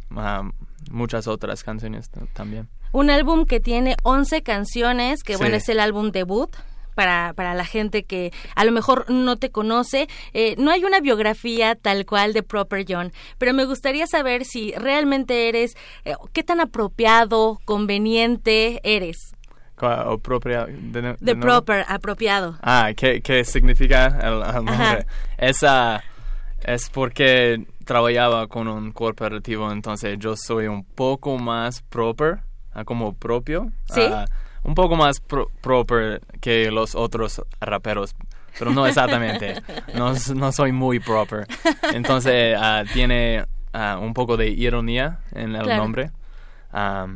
muchas otras canciones también.
Un álbum que tiene 11 canciones, que
Sí.
bueno, es el álbum debut. Para, para la gente que a lo mejor no te conoce, Eh, no hay una biografía tal cual de Proper John, pero me gustaría saber si realmente eres, eh, qué tan apropiado, conveniente eres.
¿Cuál- o propia- de,
proper, apropiado.
Ah, ¿qué, qué significa el, el nombre? Esa es porque trabajaba con un corporativo, entonces yo soy un poco más proper, ah, como propio.
¿Sí?
ah, un poco más pro- proper que los otros raperos, pero no exactamente. no, no soy muy proper. Entonces ah, tiene ah, un poco de ironía en el
Claro.
nombre. Ah,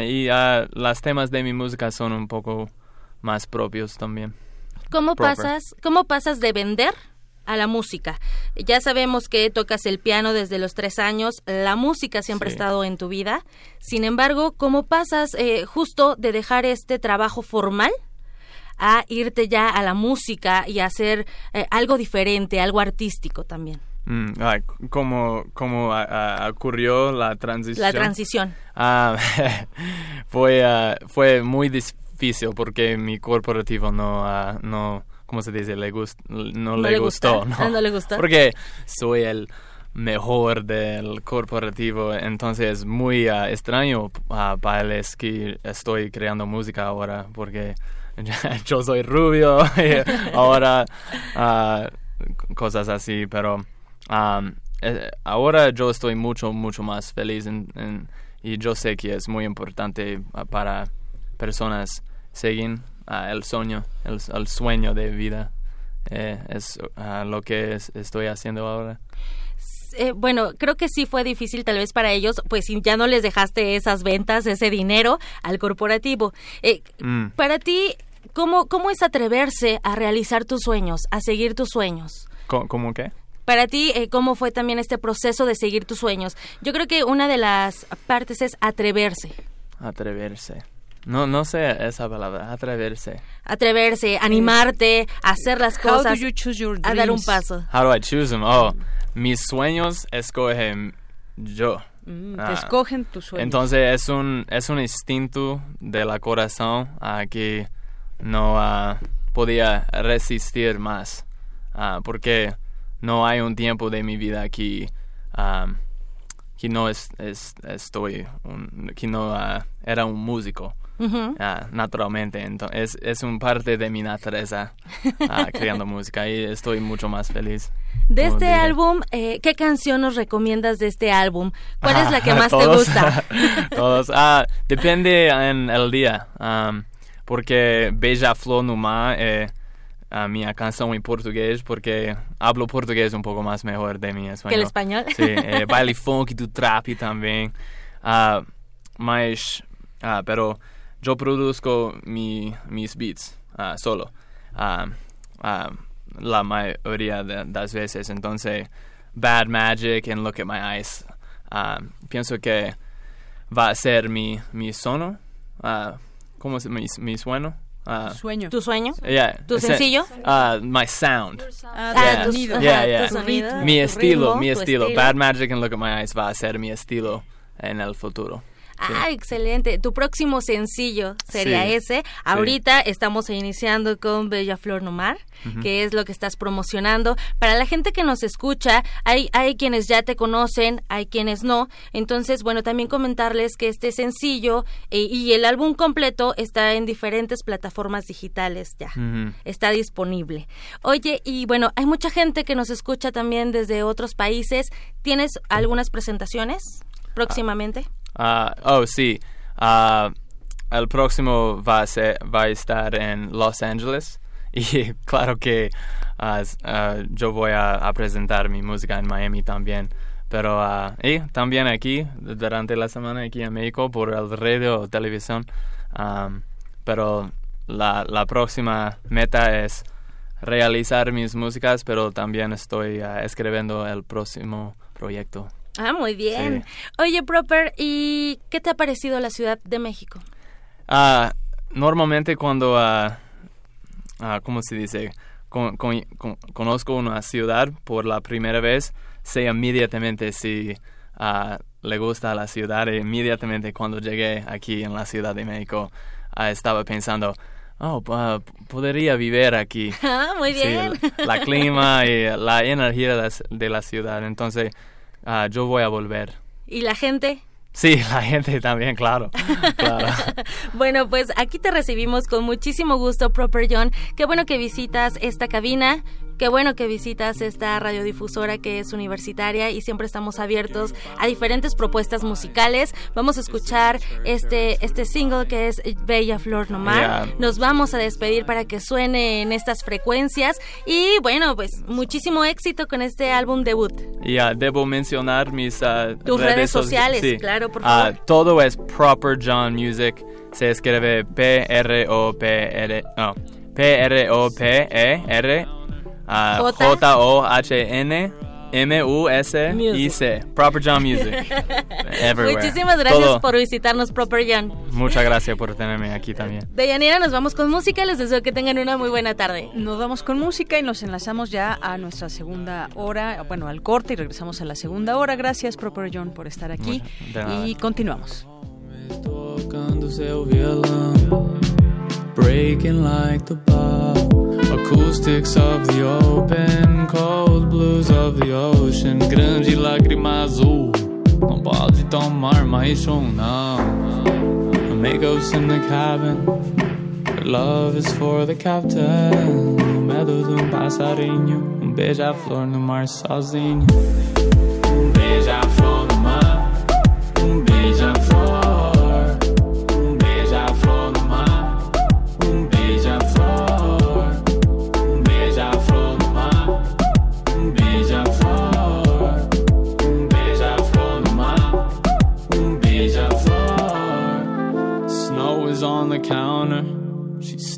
y los temas de mi música son un poco más propios también.
¿Cómo
Proper.
pasas, ¿Cómo pasas de vender a la música? Ya sabemos que tocas el piano desde los tres años, la música siempre
Sí.
ha estado en tu vida. Sin embargo, ¿cómo pasas eh, justo de dejar este trabajo formal a irte ya a la música y a hacer eh, algo diferente, algo artístico también?
Mm, ah, c- ¿Cómo, cómo ocurrió la transición?
La transición.
Ah, fue, ah, fue muy difícil porque mi corporativo no, ah, no ¿cómo se dice? Le gust- no,
¿No
le,
le
gustó.
gusta?
¿no?
Ah, ¿no le gustó?
Porque soy el mejor del corporativo, entonces es muy ah, extraño ah, para es que estoy creando música ahora porque yo soy rubio y ahora ah, cosas así, pero um, eh, ahora yo estoy mucho, mucho más feliz en- en- y yo sé que es muy importante para personas seguir el sueño, el, el sueño de vida. Eh, es lo que es- estoy haciendo ahora.
eh, bueno, creo que sí fue difícil tal vez para ellos, pues ya no les dejaste esas ventas, ese dinero al corporativo. Eh,
Mm.
Para ti, ¿cómo, ¿cómo es atreverse a realizar tus sueños, a seguir tus sueños?
Co- ¿Cómo qué?
Para ti, eh, ¿cómo fue también este proceso de seguir tus sueños? Yo creo que una de las partes es atreverse.
Atreverse. No, no sé esa palabra, atreverse.
Atreverse, animarte, hacer las cosas.
How do you choose your
a dar un
dreams?
paso.
How do I choose them? Oh, mis sueños escogen yo.
Mm,
Ah,
te escogen tus sueños.
Entonces es un, es un instinto de la corazón ah, que no ah, podía resistir más. Ah, porque no hay un tiempo de mi vida que, que no es, es- estoy, un- que no era un músico.
Ujú.
ah, naturalmente, entonces es, es un parte de mi naturaleza ah, creando música y estoy mucho más feliz.
De este álbum, eh, ¿qué canción nos recomiendas de este álbum? ¿Cuál es la que
Ah,
más te
todos.
gusta?
Todos. Ah, depende en el día. am, porque Beija Flor Numa es mi canción en portugués, porque hablo portugués un poco más mejor de mi español.
¿Que el español?
Sí, eh, baile funk do trap también. Ah, mas, ah, pero yo produzco mi, mis beats ah, solo. Ah, ah, la mayoría de las veces. Entonces, Bad Magic and Look at My Eyes. pienso que va a ser mi, mi sono. ¿Cómo se mi, mi sueño? Ah,
Sueño.
¿Tu sueño?
yeah,
¿Tu sencillo?
ah, my sound.
Ah,
Yeah.
tu
sonido.
ajá,
Yeah,
tu
yeah.
sonido,
Mi estilo,
ritmo,
mi estilo. Bad Magic and Look at My Eyes va a ser mi estilo en el futuro.
Ah, excelente. Tu próximo sencillo sería
Sí,
ese. Ahorita estamos iniciando con Bella Flor Nomar,
Ujú.
que es lo que estás promocionando. Para la gente que nos escucha, hay, hay quienes ya te conocen, hay quienes no. Entonces, bueno, también comentarles que este sencillo eh, y el álbum completo está en diferentes plataformas digitales ya. Está disponible. Oye, y bueno, hay mucha gente que nos escucha también desde otros países. ¿Tienes algunas presentaciones próximamente?
Ah, oh, sí. Ah, el próximo va a, ser, va a estar en Los Angeles. Y claro que ah, ah, yo voy a, presentar mi música en Miami también. Pero ah, también aquí, durante la semana aquí en México, por el radio o televisión. Pero la, la próxima meta es realizar mis músicas, pero también estoy ah, escribiendo el próximo proyecto.
Ah, muy bien.
Sí.
Oye, Proper, ¿y qué te ha parecido la Ciudad de México?
Ah, normalmente cuando, ah, ah, ¿cómo se dice? Con- con- con- conozco una ciudad por la primera vez, sé inmediatamente si ah, le gusta la ciudad. E inmediatamente cuando llegué aquí en la Ciudad de México, ah, estaba pensando, oh, ah, podría vivir aquí.
Ah, muy
Sí,
bien.
la clima y la energía de la, de la ciudad. Entonces, ah, yo voy a volver.
¿Y la gente?
Sí, la gente también, claro. claro.
Bueno, pues aquí te recibimos con muchísimo gusto, Proper John. Qué bueno que visitas esta cabina. Qué bueno que visitas esta radiodifusora que es universitaria y siempre estamos abiertos a diferentes propuestas musicales. Vamos a escuchar este, este single que es Bella Flor Nomar.
Yeah.
Nos vamos a despedir para que suene en estas frecuencias. Y bueno, pues muchísimo éxito con este álbum debut.
Y ah, debo mencionar mis ah,
Tus redes
soci-
sociales,
sí.
claro, por
Ah,
favor.
todo es Proper John Music. Se escribe P-R-O-P-R... No, P-R-O-P-E-R... ah,
J.
J-O-H-N... M-U-S-I-C. Proper John Music. Everywhere.
Muchísimas gracias
Todo.
por visitarnos, Proper John.
Muchas gracias por tenerme aquí también.
Deyanira, nos vamos con música. Les deseo que tengan una muy buena tarde.
Nos vamos con música y nos enlazamos ya a nuestra segunda hora, bueno, al corte y regresamos a la segunda hora. Gracias, Proper John, por estar aquí. Y continuamos.
Tocando seu violão, breaking like the bow. Acoustics of the open, cold blues of the ocean. Grande lágrima azul, não pode tomar mais um, não. A Amigos in the cabin, our love is for the captain. O medo de um passarinho, um beija-flor no mar sozinho.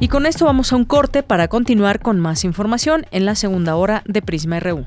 Y con esto vamos a un corte para continuar con más información en la segunda hora de Prisma RU.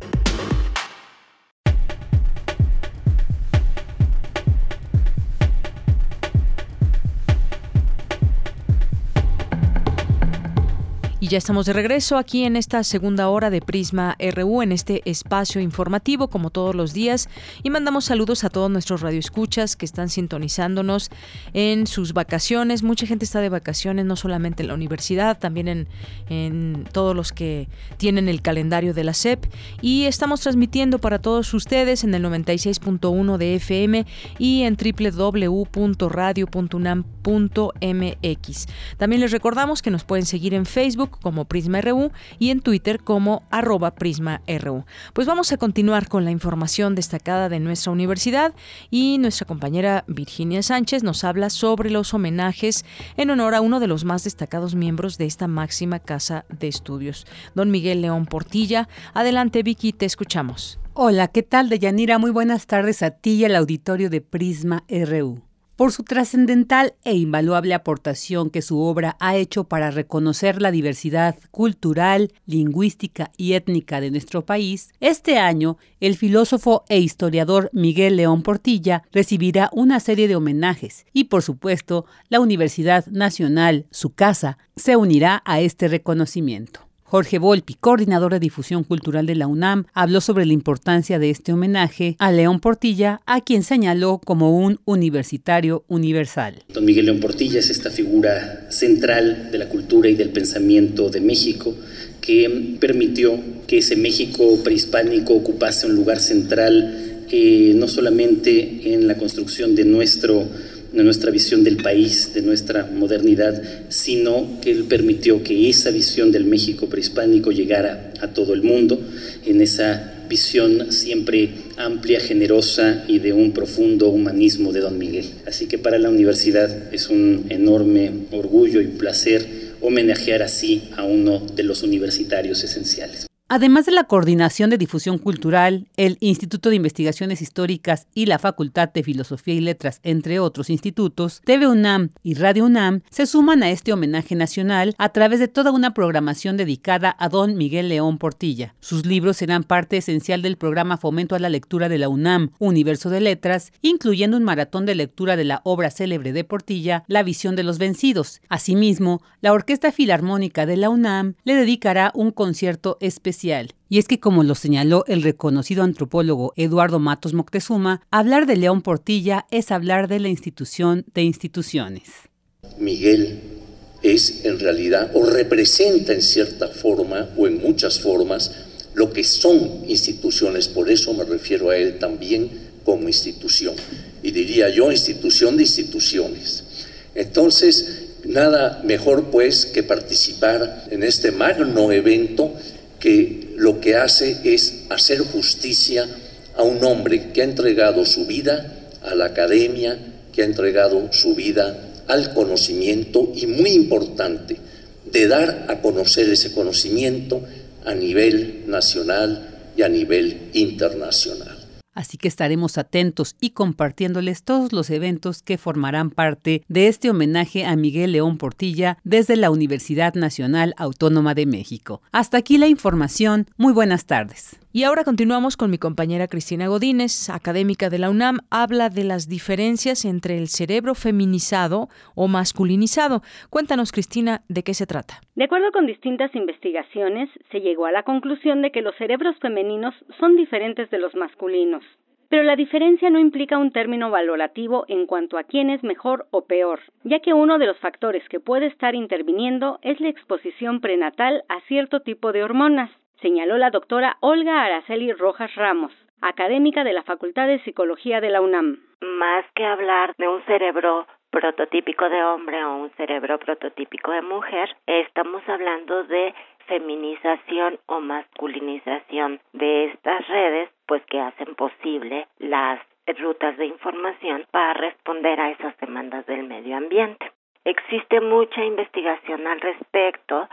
Ya estamos de regreso aquí en esta segunda hora de Prisma RU, en este espacio informativo, como todos los días. Y mandamos saludos a todos nuestros radioescuchas que están sintonizándonos en sus vacaciones. Mucha gente está de vacaciones, no solamente en la universidad, también en, en todos los que tienen el calendario de la SEP. Y estamos transmitiendo para todos ustedes en el 96.1 de FM y en www.radio.unam.mx. También les recordamos que nos pueden seguir en Facebook como Prisma RU y en Twitter como arroba Prisma RU. Pues vamos a continuar con la información destacada de nuestra universidad y nuestra compañera Virginia Sánchez nos habla sobre los homenajes en honor a uno de los más destacados miembros de esta máxima casa de estudios, don Miguel León Portilla. Adelante Vicky, te escuchamos.
Hola, ¿qué tal Deyanira? Muy buenas tardes a ti y al auditorio de Prisma RU por su trascendental e invaluable aportación que su obra ha hecho para reconocer la diversidad cultural, lingüística y étnica de nuestro país, este año el filósofo e historiador Miguel León Portilla recibirá una serie de homenajes y, por supuesto, la Universidad Nacional, su casa, se unirá a este reconocimiento. Jorge Volpi, coordinador de difusión cultural de la UNAM, habló sobre la importancia de este homenaje a León Portilla, a quien señaló como un universitario universal.
Don Miguel León Portilla es esta figura central de la cultura y del pensamiento de México que permitió que ese México prehispánico ocupase un lugar central eh, no solamente en la construcción de nuestro de nuestra visión del país, de nuestra modernidad, sino que él permitió que esa visión del México prehispánico llegara a todo el mundo, en esa visión siempre amplia, generosa y de un profundo humanismo de don Miguel. Así que para la universidad es un enorme orgullo y placer homenajear así a uno de los universitarios esenciales.
Además de la Coordinación de Difusión Cultural, el Instituto de Investigaciones Históricas y la Facultad de Filosofía y Letras, entre otros institutos, TV UNAM y Radio UNAM se suman a este homenaje nacional a través de toda una programación dedicada a don Miguel León Portilla. Sus libros serán parte esencial del programa Fomento a la Lectura de la UNAM, Universo de Letras, incluyendo un maratón de lectura de la obra célebre de Portilla, La Visión de los Vencidos. Asimismo, la Orquesta Filarmónica de la UNAM le dedicará un concierto especial y es que, como lo señaló el reconocido antropólogo Eduardo Matos Moctezuma, hablar de León Portilla es hablar de la institución de instituciones.
Miguel es en realidad o representa en cierta forma o en muchas formas lo que son instituciones, por eso me refiero a él también como institución. Y diría yo institución de instituciones. Entonces, nada mejor pues que participar en este magno evento que lo que hace es hacer justicia a un hombre que ha entregado su vida a la academia, que ha entregado su vida al conocimiento y muy importante, de dar a conocer ese conocimiento a nivel nacional y a nivel internacional.
Así que estaremos atentos y compartiéndoles todos los eventos que formarán parte de este homenaje a Miguel León Portilla desde la Universidad Nacional Autónoma de México. Hasta aquí la información. Muy buenas tardes.
Y ahora continuamos con mi compañera Cristina Godínez, académica de la UNAM, habla de las diferencias entre el cerebro feminizado o masculinizado. Cuéntanos, Cristina, de qué se trata.
De acuerdo con distintas investigaciones, se llegó a la conclusión de que los cerebros femeninos son diferentes de los masculinos. Pero la diferencia no implica un término valorativo en cuanto a quién es mejor o peor, ya que uno de los factores que puede estar interviniendo es la exposición prenatal a cierto tipo de hormonas señaló la doctora Olga Araceli Rojas Ramos, académica de la Facultad de Psicología de la UNAM.
Más que hablar de un cerebro prototípico de hombre o un cerebro prototípico de mujer, estamos hablando de feminización o masculinización de estas redes, pues que hacen posible las rutas de información para responder a esas demandas del medio ambiente. Existe mucha investigación al respecto,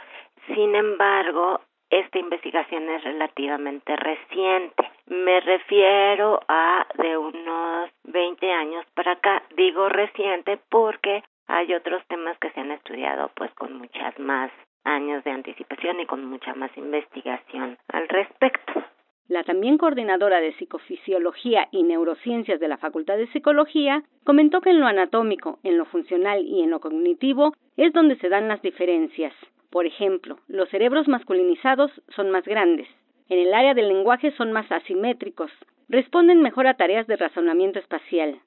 sin embargo, esta investigación es relativamente reciente. Me refiero a de unos 20 años para acá. Digo reciente porque hay otros temas que se han estudiado pues con muchas más años de anticipación y con mucha más investigación al respecto.
La también coordinadora de Psicofisiología y Neurociencias de la Facultad de Psicología comentó que en lo anatómico, en lo funcional y en lo cognitivo es donde se dan las diferencias. Por ejemplo, los cerebros masculinizados son más grandes. En el área del lenguaje son más asimétricos, responden mejor a tareas de razonamiento espacial,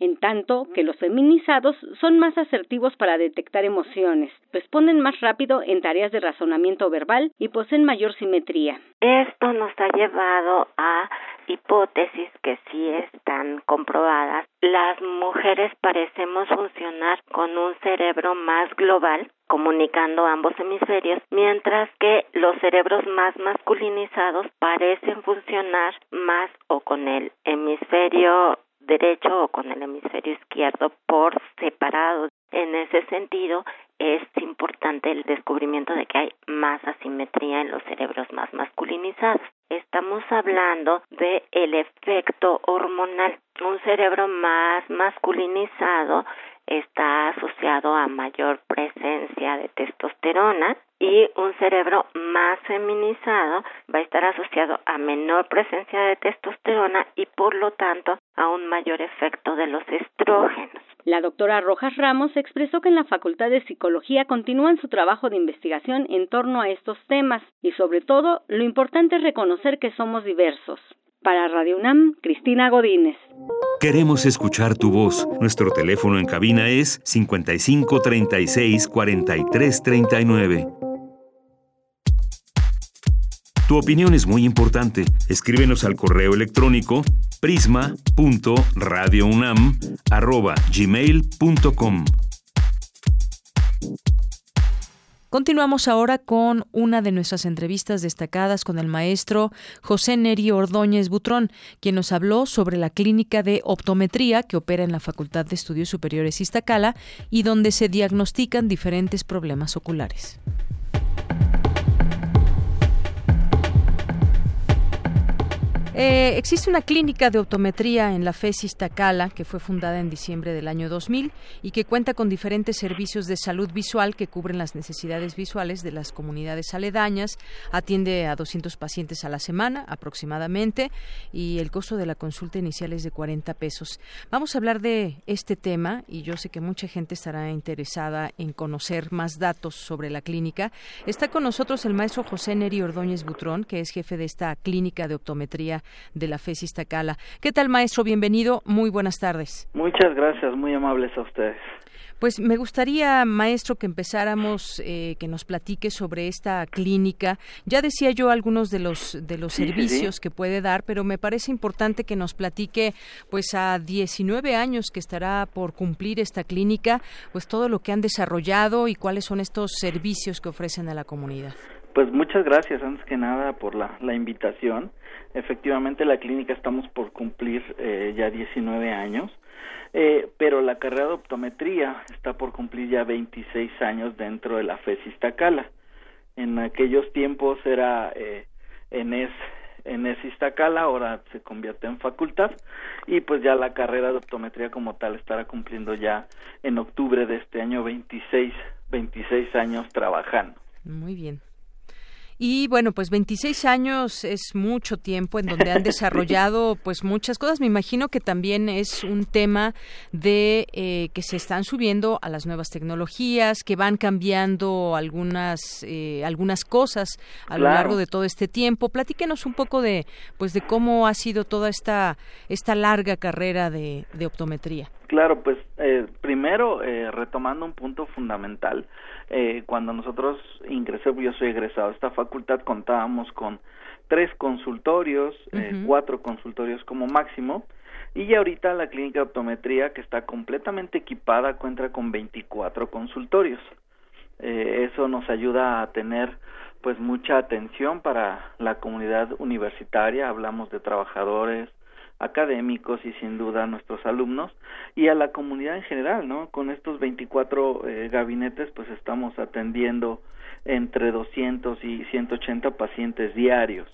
en tanto que los feminizados son más asertivos para detectar emociones, responden más rápido en tareas de razonamiento verbal y poseen mayor simetría.
Esto nos ha llevado a hipótesis que sí están comprobadas. Las mujeres parecemos funcionar con un cerebro más global comunicando ambos hemisferios, mientras que los cerebros más masculinizados parecen funcionar más o con el hemisferio derecho o con el hemisferio izquierdo por separado. En ese sentido, es importante el descubrimiento de que hay más asimetría en los cerebros más masculinizados. Estamos hablando de el efecto hormonal. Un cerebro más masculinizado está asociado a mayor presencia de testosterona y un cerebro más feminizado va a estar asociado a menor presencia de testosterona y por lo tanto a un mayor efecto de los estrógenos.
La doctora Rojas Ramos expresó que en la Facultad de Psicología continúan su trabajo de investigación en torno a estos temas y sobre todo lo importante es reconocer que somos diversos. Para Radio UNAM, Cristina Godínez.
Queremos escuchar tu voz. Nuestro teléfono en cabina es 55 36 43 39. Tu opinión es muy importante. Escríbenos al correo electrónico prisma.radiounam@gmail.com.
Continuamos ahora con una de nuestras entrevistas destacadas con el maestro José Neri Ordóñez Butrón, quien nos habló sobre la clínica de optometría que opera en la Facultad de Estudios Superiores Iztacala y donde se diagnostican diferentes problemas oculares. Eh, existe una clínica de optometría en la FES Tacala que fue fundada en diciembre del año 2000 y que cuenta con diferentes servicios de salud visual que cubren las necesidades visuales de las comunidades aledañas. Atiende a 200 pacientes a la semana aproximadamente y el costo de la consulta inicial es de 40 pesos. Vamos a hablar de este tema y yo sé que mucha gente estará interesada en conocer más datos sobre la clínica. Está con nosotros el maestro José Neri Ordóñez Butrón, que es jefe de esta clínica de optometría de la FES Iztacala. ¿Qué tal, maestro? Bienvenido. Muy buenas tardes.
Muchas gracias, muy amables a ustedes.
Pues me gustaría, maestro, que empezáramos, eh, que nos platique sobre esta clínica. Ya decía yo algunos de los de los servicios que puede dar, pero me parece importante que nos platique, pues a 19 años que estará por cumplir esta clínica, pues todo lo que han desarrollado y cuáles son estos servicios que ofrecen a la comunidad.
Pues muchas gracias, antes que nada, por la, la invitación. Efectivamente, la clínica estamos por cumplir eh, ya 19 años, eh, pero la carrera de optometría está por cumplir ya 26 años dentro de la FES Iztacala. En aquellos tiempos era eh, ENES, ENES Iztacala, ahora se convierte en facultad, y pues ya la carrera de optometría como tal estará cumpliendo ya en octubre de este año 26, 26 años trabajando.
Muy bien. Y bueno, pues 26 años es mucho tiempo en donde han desarrollado pues muchas cosas. Me imagino que también es un tema de eh, que se están subiendo a las nuevas tecnologías, que van cambiando algunas eh, algunas cosas a lo largo de todo este tiempo. Platíquenos un poco de pues de cómo ha sido toda esta esta larga carrera de, de optometría.
Claro, pues eh, primero eh, retomando un punto fundamental, eh, cuando nosotros ingresé, yo soy egresado a esta facultad, contábamos con tres consultorios, eh, cuatro consultorios como máximo, y ya ahorita la clínica de optometría, que está completamente equipada, cuenta con 24 consultorios. Eh, eso nos ayuda a tener pues mucha atención para la comunidad universitaria, hablamos de trabajadores, académicos y sin duda a nuestros alumnos y a la comunidad en general, ¿no? Con estos 24 eh, gabinetes pues estamos atendiendo entre 200 y 180 pacientes diarios.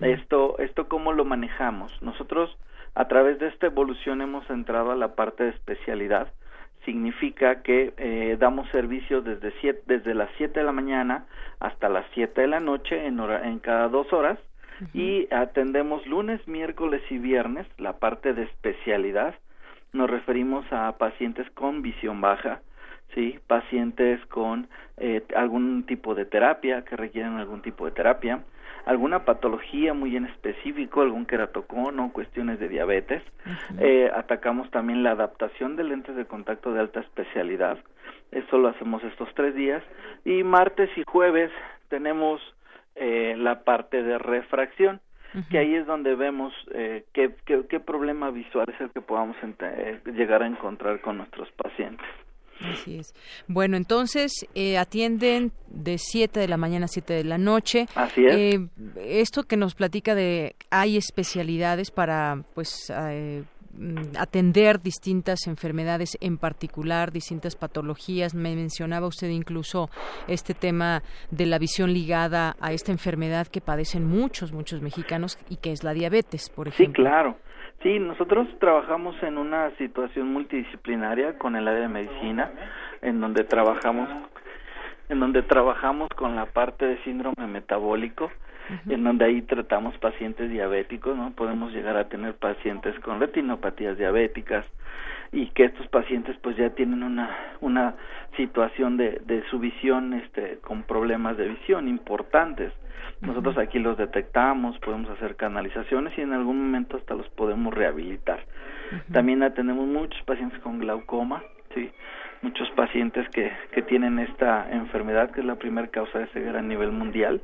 Esto esto cómo lo manejamos? Nosotros a través de esta evolución hemos entrado a la parte de especialidad. Significa que eh, damos servicios desde siete, desde las 7 de la mañana hasta las 7 de la noche en, hora, en cada dos horas y atendemos lunes, miércoles y viernes la parte de especialidad. Nos referimos a pacientes con visión baja, sí, pacientes con eh, algún tipo de terapia que requieren algún tipo de terapia, alguna patología muy en específico, algún queratocono, cuestiones de diabetes. eh, atacamos también la adaptación de lentes de contacto de alta especialidad. Eso lo hacemos estos tres días. Y martes y jueves tenemos eh, la parte de refracción, que ahí es donde vemos eh, qué, qué, qué, problema visual es el que podamos eh, llegar a encontrar con nuestros pacientes.
Así es. Bueno, entonces eh, atienden de 7 de la mañana a 7 de la noche.
Así es.
Eh, esto que nos platica de hay especialidades para pues eh, atender distintas enfermedades en particular, distintas patologías. Me mencionaba usted incluso este tema de la visión ligada a esta enfermedad que padecen muchos, muchos mexicanos y que es la diabetes, por ejemplo.
Sí, claro. Sí, nosotros trabajamos en una situación multidisciplinaria con el área de medicina, en donde trabajamos en donde trabajamos con la parte de síndrome metabólico, en donde ahí tratamos pacientes diabéticos, ¿no? Podemos llegar a tener pacientes con retinopatías diabéticas y que estos pacientes pues ya tienen una una situación de, de su visión este con problemas de visión importantes. Nosotros aquí los detectamos, podemos hacer canalizaciones y en algún momento hasta los podemos rehabilitar. También atendemos muchos pacientes con glaucoma, sí, muchos pacientes que, que tienen esta enfermedad que es la primera causa de ceguera a nivel mundial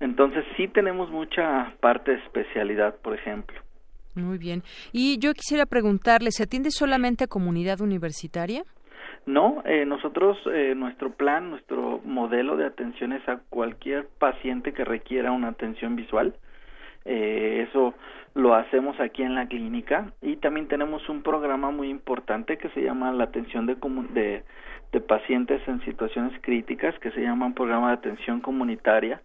entonces sí tenemos mucha parte de especialidad, por ejemplo.
Muy bien. Y yo quisiera preguntarle, ¿se atiende solamente a comunidad universitaria?
No, eh, nosotros, eh, nuestro plan, nuestro modelo de atención es a cualquier paciente que requiera una atención visual. Eh, eso lo hacemos aquí en la clínica y también tenemos un programa muy importante que se llama la atención de, de, de pacientes en situaciones críticas, que se llama un programa de atención comunitaria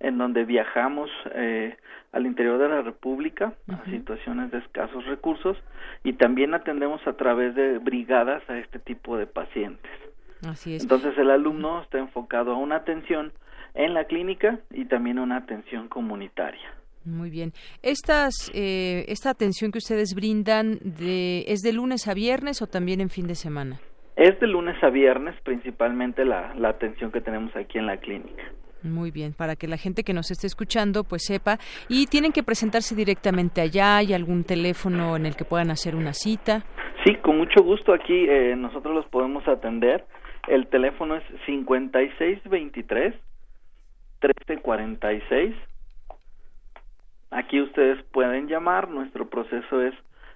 en donde viajamos eh, al interior de la República a situaciones de escasos recursos y también atendemos a través de brigadas a este tipo de pacientes.
Así es.
Entonces el alumno está enfocado a una atención en la clínica y también a una atención comunitaria.
Muy bien. Estas, eh, esta atención que ustedes brindan de, es de lunes a viernes o también en fin de semana.
Es de lunes a viernes principalmente la, la atención que tenemos aquí en la clínica.
Muy bien, para que la gente que nos esté escuchando pues sepa. Y tienen que presentarse directamente allá, ¿hay algún teléfono en el que puedan hacer una cita?
Sí, con mucho gusto aquí eh, nosotros los podemos atender. El teléfono es 5623 1346. Aquí ustedes pueden llamar, nuestro proceso es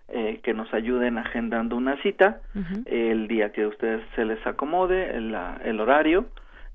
eh, que nos ayuden agendando una cita uh -huh. el día que a ustedes se les acomode el, el horario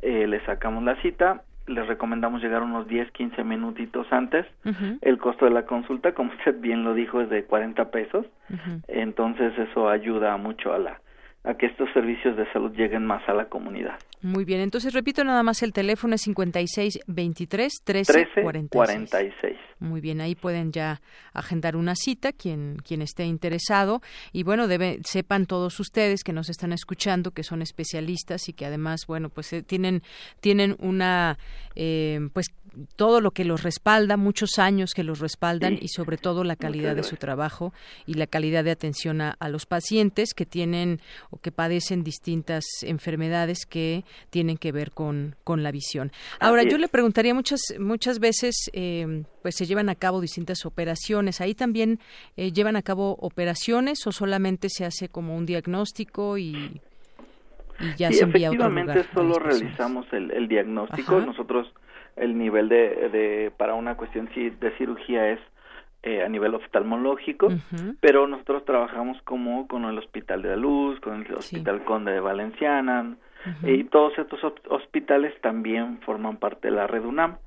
eh, les sacamos la cita les recomendamos llegar unos 10, 15 minutitos antes. Uh -huh. El costo de la consulta, como usted bien lo dijo, es de 40 pesos. Uh -huh. Entonces eso ayuda mucho a la a que estos servicios de salud lleguen más a la comunidad.
Muy bien, entonces repito nada más el teléfono es 56 23 13, 13 46.
46.
Muy bien, ahí pueden ya agendar una cita quien quien esté interesado y bueno, debe, sepan todos ustedes que nos están escuchando que son especialistas y que además, bueno, pues eh, tienen tienen una eh, pues todo lo que los respalda, muchos años que los respaldan y sobre todo la calidad de su trabajo y la calidad de atención a, los pacientes que tienen o que padecen distintas enfermedades que tienen que ver con, con la visión. Ahora, yo le preguntaría muchas, muchas veces, eh, pues se llevan a cabo distintas operaciones. ¿Ahí también eh, llevan a cabo operaciones o solamente se hace como un diagnóstico y, ya se envía a otro lugar?
solo realizamos el, diagnóstico. Nosotros el nivel de, de para una cuestión de cirugía es eh, a nivel oftalmológico, pero nosotros trabajamos como con el Hospital de la Luz, con el Hospital Conde de Valenciana, y todos estos hospitales también forman parte de la red UNAM.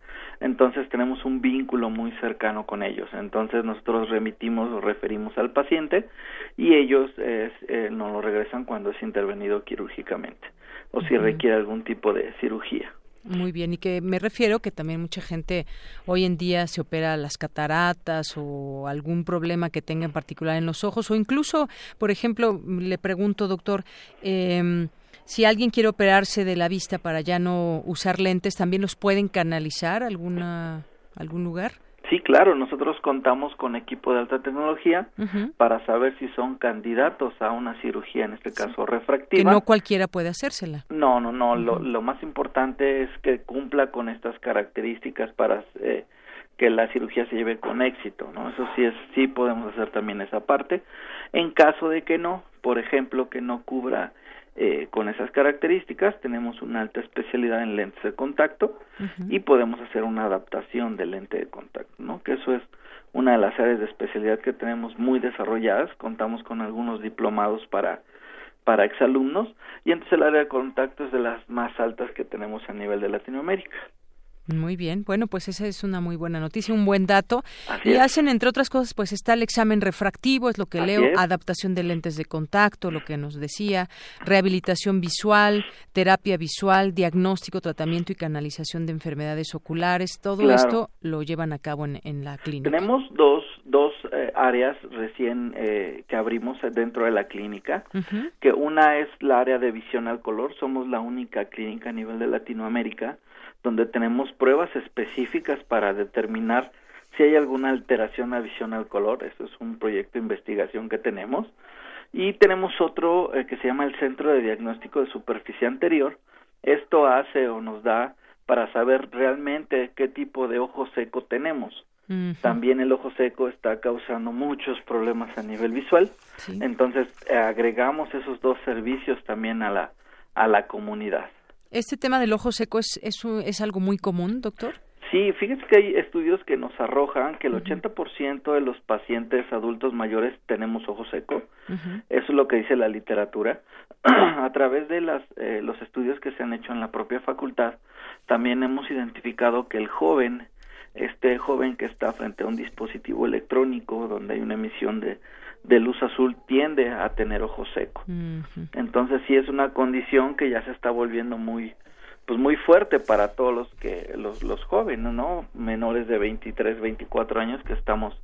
Entonces tenemos un vínculo muy cercano con ellos. Entonces nosotros remitimos o referimos al paciente y ellos eh, nos lo regresan cuando es intervenido quirúrgicamente o si requiere algún tipo de cirugía.
Muy bien, y que me refiero que también mucha gente hoy en día se opera las cataratas o algún problema que tenga en particular en los ojos o incluso, por ejemplo, le pregunto, doctor, eh, si alguien quiere operarse de la vista para ya no usar lentes, ¿también los pueden canalizar a alguna, algún lugar?
Sí, claro, nosotros contamos con equipo de alta tecnología para saber si son candidatos a una cirugía, en este caso refractiva.
Que no cualquiera puede hacérsela.
No, no, no, lo, lo, más importante es que cumpla con estas características para eh, que la cirugía se lleve con éxito, ¿no? Eso sí es, sí podemos hacer también esa parte. En caso de que no, por ejemplo, que no cubra eh, con esas características tenemos una alta especialidad en lentes de contacto y podemos hacer una adaptación del lente de contacto, ¿no? Que eso es una de las áreas de especialidad que tenemos muy desarrolladas, contamos con algunos diplomados para para exalumnos y entonces el área de contacto es de las más altas que tenemos a nivel de Latinoamérica.
Muy bien, bueno, pues esa es una muy buena noticia, un buen dato. y hacen, entre otras cosas, pues está el examen refractivo, es lo que leo, adaptación de lentes de contacto, lo que nos decía, rehabilitación visual, terapia visual, diagnóstico, tratamiento y canalización de enfermedades oculares. Todo esto lo llevan a cabo en, la clínica.
Tenemos dos, dos eh, áreas recién eh, que abrimos dentro de la clínica, que una es la área de visión al color, somos la única clínica a nivel de Latinoamérica donde tenemos pruebas específicas para determinar si hay alguna alteración a visión al color. Eso es un proyecto de investigación que tenemos. Y tenemos otro eh, que se llama el Centro de Diagnóstico de Superficie Anterior. Esto hace o nos da para saber realmente qué tipo de ojo seco tenemos. También el ojo seco está causando muchos problemas a nivel visual. Entonces eh, agregamos esos dos servicios también a la, a la comunidad.
¿Este tema del ojo seco es, es, es algo muy común, doctor?
Sí, fíjense que hay estudios que nos arrojan que el 80% de los pacientes adultos mayores tenemos ojo seco. Eso es lo que dice la literatura. a través de las, eh, los estudios que se han hecho en la propia facultad, también hemos identificado que el joven, este joven que está frente a un dispositivo electrónico donde hay una emisión de, de luz azul tiende a tener ojo seco. Entonces sí es una condición que ya se está volviendo muy pues muy fuerte para todos los que los los jóvenes, ¿no? Menores de 23, 24 años que estamos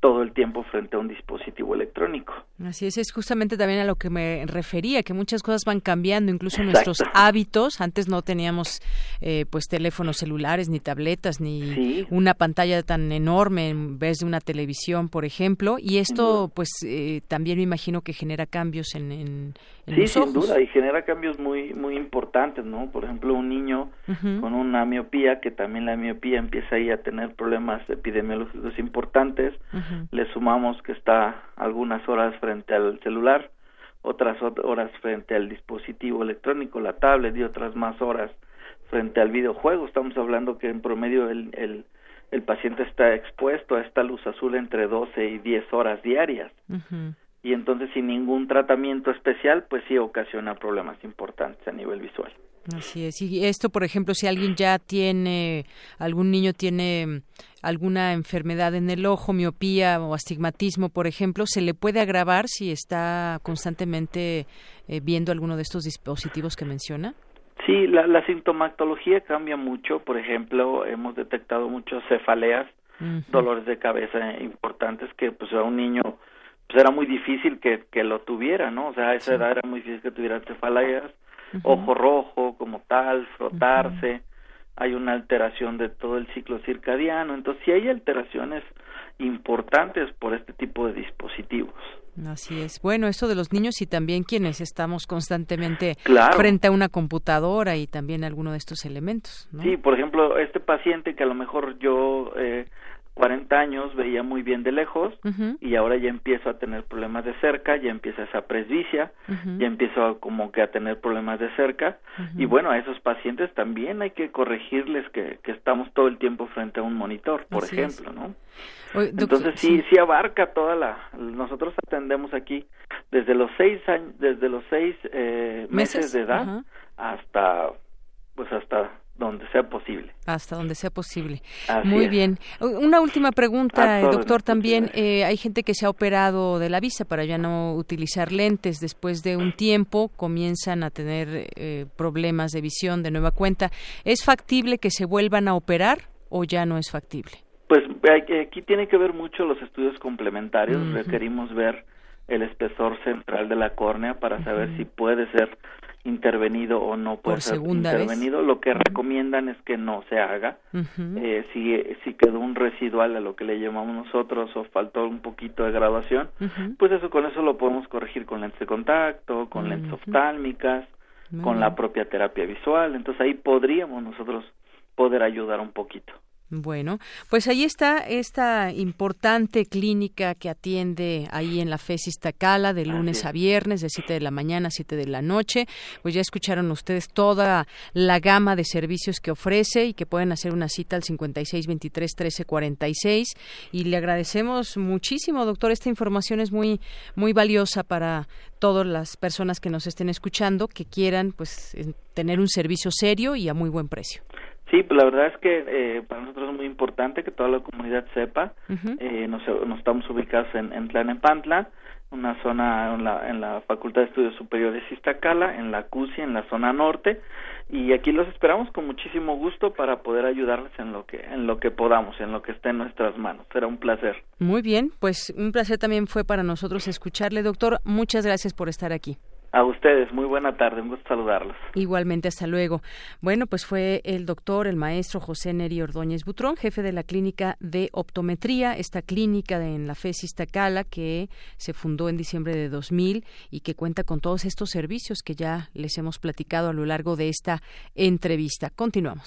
todo el tiempo frente a un dispositivo electrónico.
Así es, es justamente también a lo que me refería, que muchas cosas van cambiando, incluso nuestros hábitos. Antes no teníamos eh, pues teléfonos celulares, ni tabletas, ni una pantalla tan enorme en vez de una televisión, por ejemplo. Y esto, pues eh, también me imagino que genera cambios en, en,
sí, sin duda, y genera cambios muy muy importantes, ¿no? Por ejemplo, un niño con una miopía, que también la miopía empieza ahí a tener problemas epidemiológicos importantes, le sumamos que está algunas horas frente al celular, otras horas frente al dispositivo electrónico, la tablet, y otras más horas frente al videojuego. Estamos hablando que en promedio el, el, el paciente está expuesto a esta luz azul entre 12 y 10 horas diarias y entonces sin ningún tratamiento especial, pues sí ocasiona problemas importantes a nivel visual.
Así es. Y esto, por ejemplo, si alguien ya tiene, algún niño tiene mm, alguna enfermedad en el ojo, miopía o astigmatismo, por ejemplo, ¿se le puede agravar si está constantemente eh, viendo alguno de estos dispositivos que menciona?
Sí, la, la sintomatología cambia mucho. Por ejemplo, hemos detectado muchas cefaleas, dolores de cabeza importantes que pues a un niño pues era muy difícil que, que lo tuviera, ¿no? O sea, a esa edad era muy difícil que tuviera cefaleas, ojo rojo como tal, frotarse, hay una alteración de todo el ciclo circadiano, entonces sí hay alteraciones importantes por este tipo de dispositivos.
Así es. Bueno, esto de los niños y también quienes estamos constantemente
Claro.
frente a una computadora y también alguno de estos elementos. ¿no?
Sí, por ejemplo, este paciente que a lo mejor yo eh, 40 años veía muy bien de lejos y ahora ya empiezo a tener problemas de cerca, ya empieza esa presbicia, ya empiezo a como que a tener problemas de cerca y bueno, a esos pacientes también hay que corregirles que, que estamos todo el tiempo frente a un monitor, por
Así es.
ejemplo, ¿no?
Oye, doctor,
Entonces sí, sí abarca toda la. Nosotros atendemos aquí desde los seis años, desde los seis eh, meses,
Meses,
de edad hasta, pues hasta donde sea posible.
hasta donde sea posible.
Así
Muy
es.
bien. Una última pregunta, doctor. También eh, hay gente que se ha operado de la vista para ya no utilizar lentes. Después de un tiempo comienzan a tener eh, problemas de visión de nueva cuenta. ¿Es factible que se vuelvan a operar o ya no es factible?
Pues aquí tiene que ver mucho los estudios complementarios.
Ujú.
Requerimos ver el espesor central de la córnea para saber si puede ser intervenido o no puede
Por
ser
segunda vez.
intervenido. Lo que recomiendan es que no se haga. Eh, si, si quedó un residual a lo que le llamamos nosotros o faltó un poquito de graduación, pues eso con eso lo podemos corregir con lentes de contacto, con lentes oftálmicas, con la propia terapia visual. Entonces ahí podríamos nosotros poder ayudar un poquito.
Bueno, pues ahí está esta importante clínica que atiende ahí en la FES Iztacala de lunes a viernes de 7 de la mañana a 7 de la noche. Pues ya escucharon ustedes toda la gama de servicios que ofrece y que pueden hacer una cita al 56 23 13 46 y le agradecemos muchísimo, doctor, esta información es muy muy valiosa para todas las personas que nos estén escuchando que quieran pues tener un servicio serio y a muy buen precio.
Sí, pues la verdad es que eh, para nosotros es muy importante que toda la comunidad sepa. Eh, nos, nos estamos ubicados en, en Tlanepantla, una zona en la, en la Facultad de Estudios Superiores Iztacala, en la CUSI, en la zona norte, y aquí los esperamos con muchísimo gusto para poder ayudarles en lo que en lo que podamos, en lo que esté en nuestras manos. Será un placer.
Muy bien, pues un placer también fue para nosotros escucharle, doctor. Muchas gracias por estar aquí.
A ustedes, muy buena tarde, un gusto saludarlos.
Igualmente, hasta luego. Bueno, pues fue el doctor, el maestro José Neri Ordóñez Butrón, jefe de la clínica de optometría, esta clínica de, en la FES Iztacala que se fundó en diciembre de 2000 y que cuenta con todos estos servicios que ya les hemos platicado a lo largo de esta entrevista. Continuamos.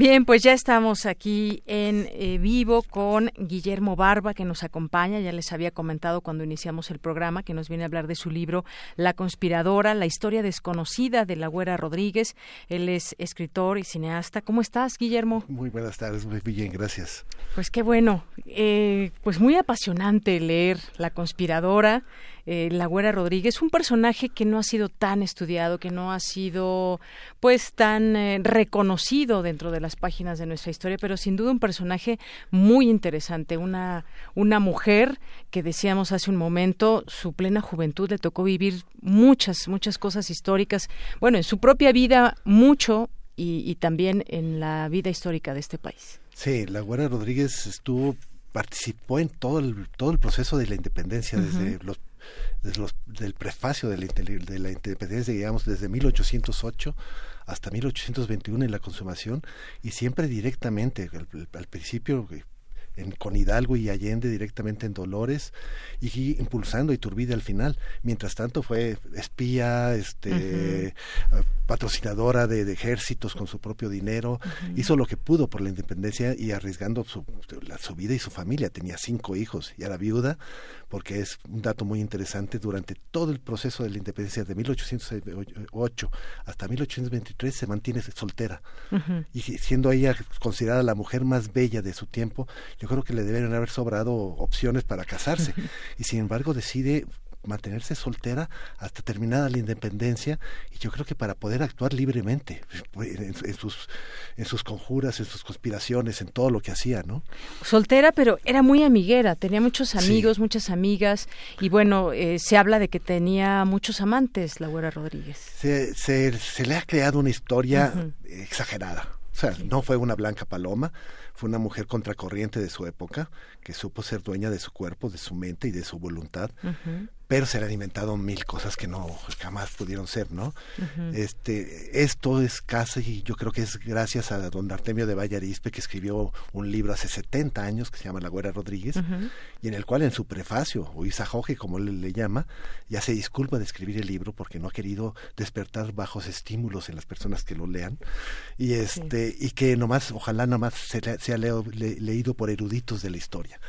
Bien, pues ya estamos aquí en eh, vivo con Guillermo Barba, que nos acompaña. Ya les había comentado cuando iniciamos el programa que nos viene a hablar de su libro La conspiradora, la historia desconocida de la Güera Rodríguez. Él es escritor y cineasta. ¿Cómo estás, Guillermo?
Muy buenas tardes, muy bien, gracias.
Pues qué bueno. Eh, pues muy apasionante leer La conspiradora. Eh, la Güera Rodríguez, un personaje que no ha sido tan estudiado, que no ha sido pues tan eh, reconocido dentro de las páginas de nuestra historia, pero sin duda un personaje muy interesante, una, una mujer que decíamos hace un momento, su plena juventud le tocó vivir muchas, muchas cosas históricas, bueno, en su propia vida mucho y, y también en la vida histórica de este país.
Sí, la Güera Rodríguez estuvo participó en todo el todo el proceso de la independencia desde los desde los del prefacio de la, de la independencia digamos desde 1808 hasta 1821 en la consumación y siempre directamente al, al principio eh, en, con Hidalgo y Allende directamente en Dolores y impulsando a Iturbide al final. Mientras tanto fue espía, este, eh, patrocinadora de, de ejércitos con su propio dinero, hizo lo que pudo por la independencia y arriesgando su, la- su vida y su familia. Tenía cinco hijos y era viuda, porque es un dato muy interesante, durante todo el proceso de la independencia de 1808 hasta 1823 se mantiene soltera. Y siendo ella considerada la mujer más bella de su tiempo, yo creo que le deben haber sobrado opciones para casarse. y sin embargo decide mantenerse soltera hasta terminada la independencia y yo creo que para poder actuar libremente en, sus en sus conjuras, en sus conspiraciones, en todo lo que hacía, ¿no?
Soltera, pero era muy amiguera, tenía muchos amigos, muchas amigas y bueno, eh, se habla de que tenía muchos amantes, la Güera Rodríguez.
Se, se, se le ha creado una historia exagerada. O sea, no fue una blanca paloma, fue una mujer contracorriente de su época, que supo ser dueña de su cuerpo, de su mente y de su voluntad, pero se le han inventado mil cosas que no jamás pudieron ser, ¿no? Este, esto es casi, yo creo que es gracias a don Artemio de Vallarispe, que escribió un libro hace 70 años que se llama La Güera Rodríguez, y en el cual en su prefacio, o Isajoje, como él le llama, ya se disculpa de escribir el libro porque no ha querido despertar bajos estímulos en las personas que lo lean, y este, y que nomás, ojalá nomás sea leído por eruditos de la historia.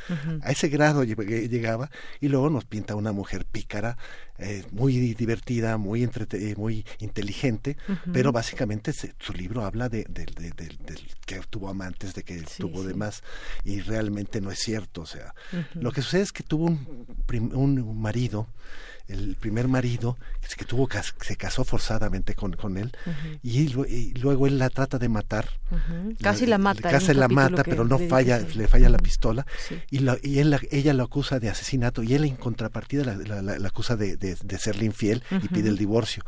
A ese grado llegaba, y luego nos pinta una mujer pícara, eh, muy divertida, muy eh, muy inteligente, pero básicamente su libro habla de, que tuvo amantes, de que tuvo demás, y realmente no es cierto. O sea, lo que sucede es que tuvo un, un marido el primer marido que tuvo se casó forzadamente con, con él y, luego él la trata de matar.
Casi la, mata
casi la mata pero no falla le falla la pistola y, la, y él, ella lo acusa de asesinato y él en contrapartida la, la, acusa de, de, serle infiel y pide el divorcio.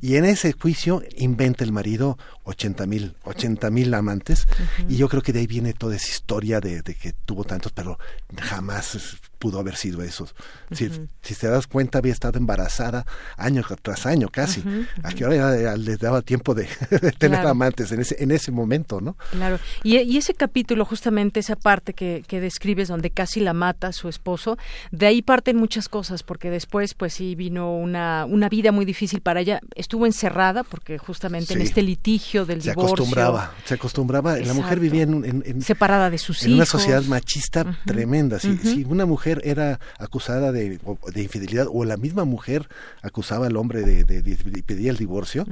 Y en ese juicio inventa el marido 80 mil 80 mil amantes y yo creo que de ahí viene toda esa historia de, de que tuvo tantos pero jamás pudo haber sido eso. si, si te das cuenta, había estado embarazada año tras año casi. A que ahora les daba tiempo de, tener amantes en ese, en ese momento, ¿no?
Claro. Y, y ese capítulo, justamente esa parte que, que, describes donde casi la mata su esposo, de ahí parten muchas cosas, porque después, pues sí, vino una, una vida muy difícil para ella. Estuvo encerrada, porque justamente en este litigio del
se
divorcio.
Acostumbraba, se acostumbraba. La mujer vivía en,
separada de sus
hijos. En una sociedad machista tremenda. Si, si una mujer era acusada de, de, infidelidad o la misma mujer acusaba al hombre de, de, pedía el divorcio,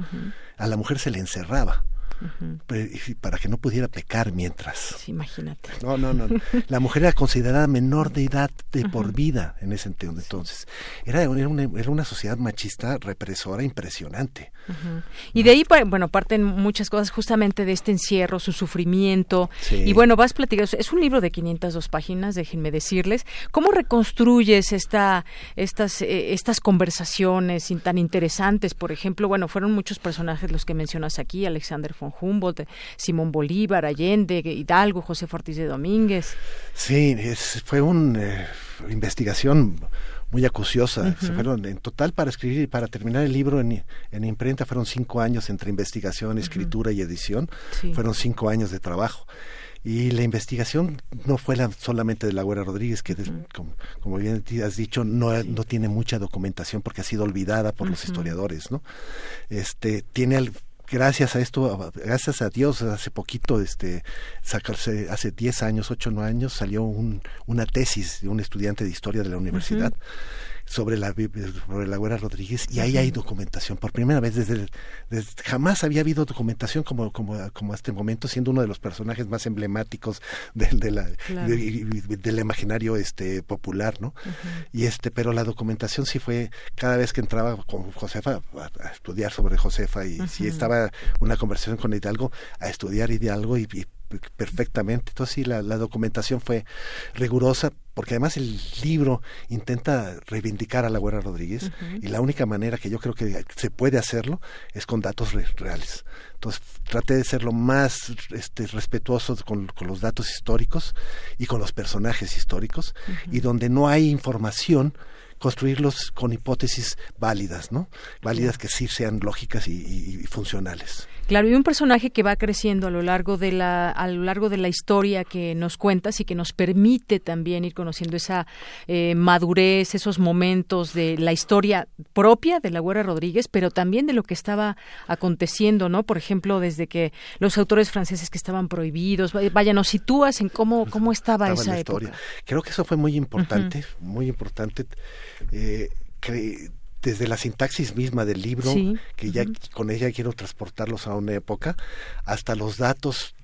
a la mujer se le encerraba para que no pudiera pecar mientras.
imagínate.
No, no, no. La mujer era considerada menor de edad de por vida en ese entonces. Era, era, una, era una sociedad machista represora impresionante.
Y de ahí, bueno, parten muchas cosas justamente de este encierro, su sufrimiento. Y bueno, vas platicando, es un libro de 502 páginas, déjenme decirles. ¿Cómo reconstruyes esta, estas, eh, estas conversaciones tan interesantes? Por ejemplo, bueno, fueron muchos personajes los que mencionas aquí, Alexander von Humboldt, Simón Bolívar, Allende, Hidalgo, José Ortiz de Domínguez.
Sí, fue una eh, investigación muy acuciosa. fueron en total para escribir y para terminar el libro en, en imprenta fueron cinco años entre investigación, escritura y edición. Fueron cinco años de trabajo. Y la investigación no fue la, solamente de la Güera Rodríguez, que como, como, bien has dicho, no, no tiene mucha documentación porque ha sido olvidada por los historiadores, ¿no? Este, tiene gracias a esto, gracias a Dios, hace poquito, este, sacarse, hace 10 años, 8 o 9 años, salió un, una tesis de un estudiante de historia de la universidad sobre la sobre la Güera Rodríguez y ahí hay documentación. Por primera vez desde, jamás había habido documentación como como como este momento siendo uno de los personajes más emblemáticos del de la del imaginario este popular no y este pero la documentación sí fue cada vez que entraba con Josefa a, estudiar sobre Josefa y si estaba una conversación con Hidalgo a estudiar Hidalgo y, y perfectamente. Entonces sí, la, documentación fue rigurosa, porque además el libro intenta reivindicar a la Güera Rodríguez y la única manera que yo creo que se puede hacerlo es con datos reales. Entonces traté de ser lo más este, respetuoso con, los datos históricos y con los personajes históricos y donde no hay información construirlos con hipótesis válidas, ¿no? Válidas que sí sean lógicas y funcionales.
Claro, y un personaje que va creciendo a lo largo de la a lo largo de la historia que nos cuentas y que nos permite también ir conociendo esa eh, madurez, esos momentos de la historia propia de la Güera Rodríguez, pero también de lo que estaba aconteciendo, ¿no? Por ejemplo, desde que los autores franceses que estaban prohibidos, vaya, nos sitúas en cómo cómo estaba, esa época.
Creo que eso fue muy importante, muy importante. Eh, desde la sintaxis misma del libro, que ya con ella quiero transportarlos a una época, hasta los datos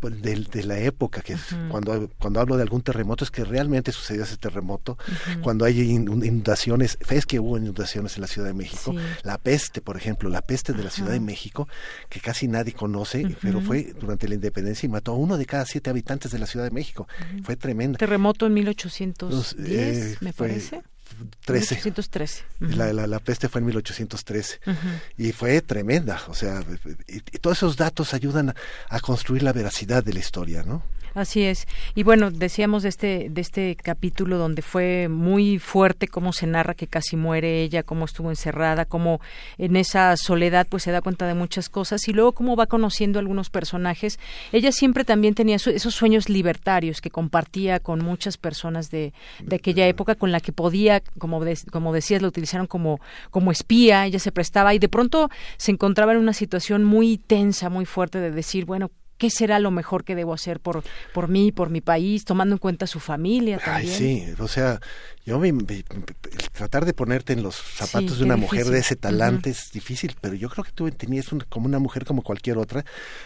pues, de, de, la época, que cuando, cuando hablo de algún terremoto es que realmente sucedió ese terremoto, cuando hay inundaciones, es que hubo inundaciones en la Ciudad de México, la peste, por ejemplo, la peste de la Ciudad de México, que casi nadie conoce, pero fue durante la independencia y mató a uno de cada siete habitantes de la Ciudad de México, fue tremenda.
Terremoto en 1810, eh, me parece.
13.
1813.
la, la, la, peste fue en 1813 y fue tremenda, o sea, y, todos esos datos ayudan a, a, construir la veracidad de la historia, ¿no?
Así es. Y bueno, decíamos de este, de este capítulo donde fue muy fuerte cómo se narra que casi muere ella, cómo estuvo encerrada, cómo en esa soledad pues se da cuenta de muchas cosas y luego cómo va conociendo algunos personajes. Ella siempre también tenía esos sueños libertarios que compartía con muchas personas de, de aquella época con la que podía, como, como decías, la utilizaron como, como espía, ella se prestaba y de pronto se encontraba en una situación muy tensa, muy fuerte de decir, bueno, qué será lo mejor que debo hacer por, por mí, por mi país, tomando en cuenta su familia también.
Ay, sí, o sea, yo me, tratar de ponerte en los zapatos de una mujer de ese talante es difícil, pero yo creo que tú tenías como una mujer como cualquier otra,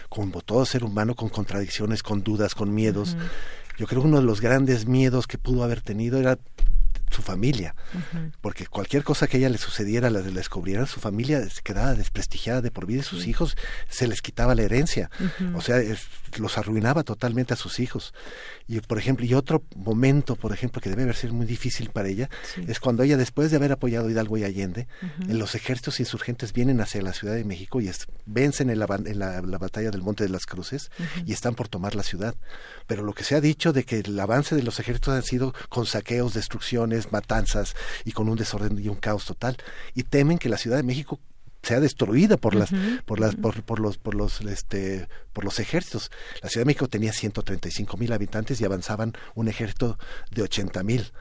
como todo ser humano, con contradicciones, con dudas, con miedos. Yo creo que uno de los grandes miedos que pudo haber tenido era su familia, porque cualquier cosa que a ella le sucediera, la, la descubrieran, su familia se quedaba desprestigiada de por vida y sus hijos se les quitaba la herencia, o sea, los arruinaba totalmente a sus hijos. Y por ejemplo, y otro momento, por ejemplo, que debe haber sido muy difícil para ella, es cuando ella, después de haber apoyado a Hidalgo y Allende, en los ejércitos insurgentes vienen hacia la Ciudad de México y vencen en, la, en la, batalla del Monte de las Cruces y están por tomar la ciudad. Pero lo que se ha dicho de que el avance de los ejércitos ha sido con saqueos, destrucciones, matanzas y con un desorden y un caos total. Y temen que la Ciudad de México sea destruida por las por las por, por, los por los este por los ejércitos. La Ciudad de México tenía 135 mil habitantes y avanzaban un ejército de 80 mil.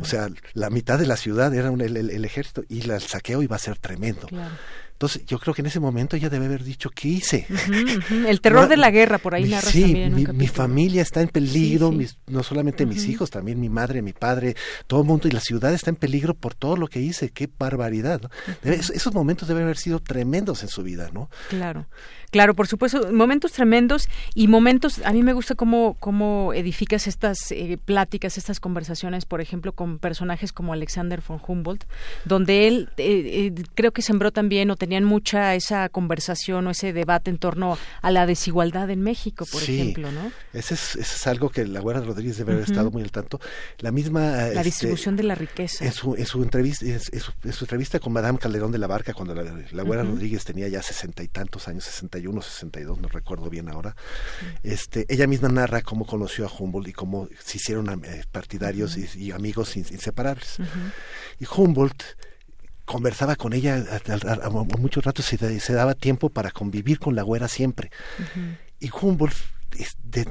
O sea la mitad de la ciudad era un, el, ejército y el saqueo iba a ser tremendo entonces, yo creo que en ese momento ella debe haber dicho, ¿qué hice?
El terror de la guerra, por ahí narras
sí,
también
mi, mi, familia está en peligro, no solamente mis hijos, también mi madre, mi padre, todo el mundo, y la ciudad está en peligro por todo lo que hice, qué barbaridad. esos momentos deben haber sido tremendos en su vida, ¿no?
Claro. Claro, por supuesto, momentos tremendos y momentos, a mí me gusta cómo, cómo edificas estas eh, pláticas, estas conversaciones, por ejemplo, con personajes como Alexander von Humboldt, donde él eh, eh, creo que sembró también o tenían mucha esa conversación o ese debate en torno a la desigualdad en México, por ejemplo, ¿no?
Ese es, es algo que la Guerra Rodríguez debe haber estado muy al tanto. La misma...
La este, distribución de la riqueza.
En su, en su entrevista, en, su, entrevista con Madame Calderón de la Barca, cuando la, la Rodríguez tenía ya sesenta y tantos años, sesenta 61, no recuerdo bien ahora. Este, ella misma narra cómo conoció a Humboldt y cómo se hicieron eh, partidarios y, amigos inseparables. Y Humboldt conversaba con ella a, muchos ratos se, se, daba tiempo para convivir con la güera siempre. Y Humboldt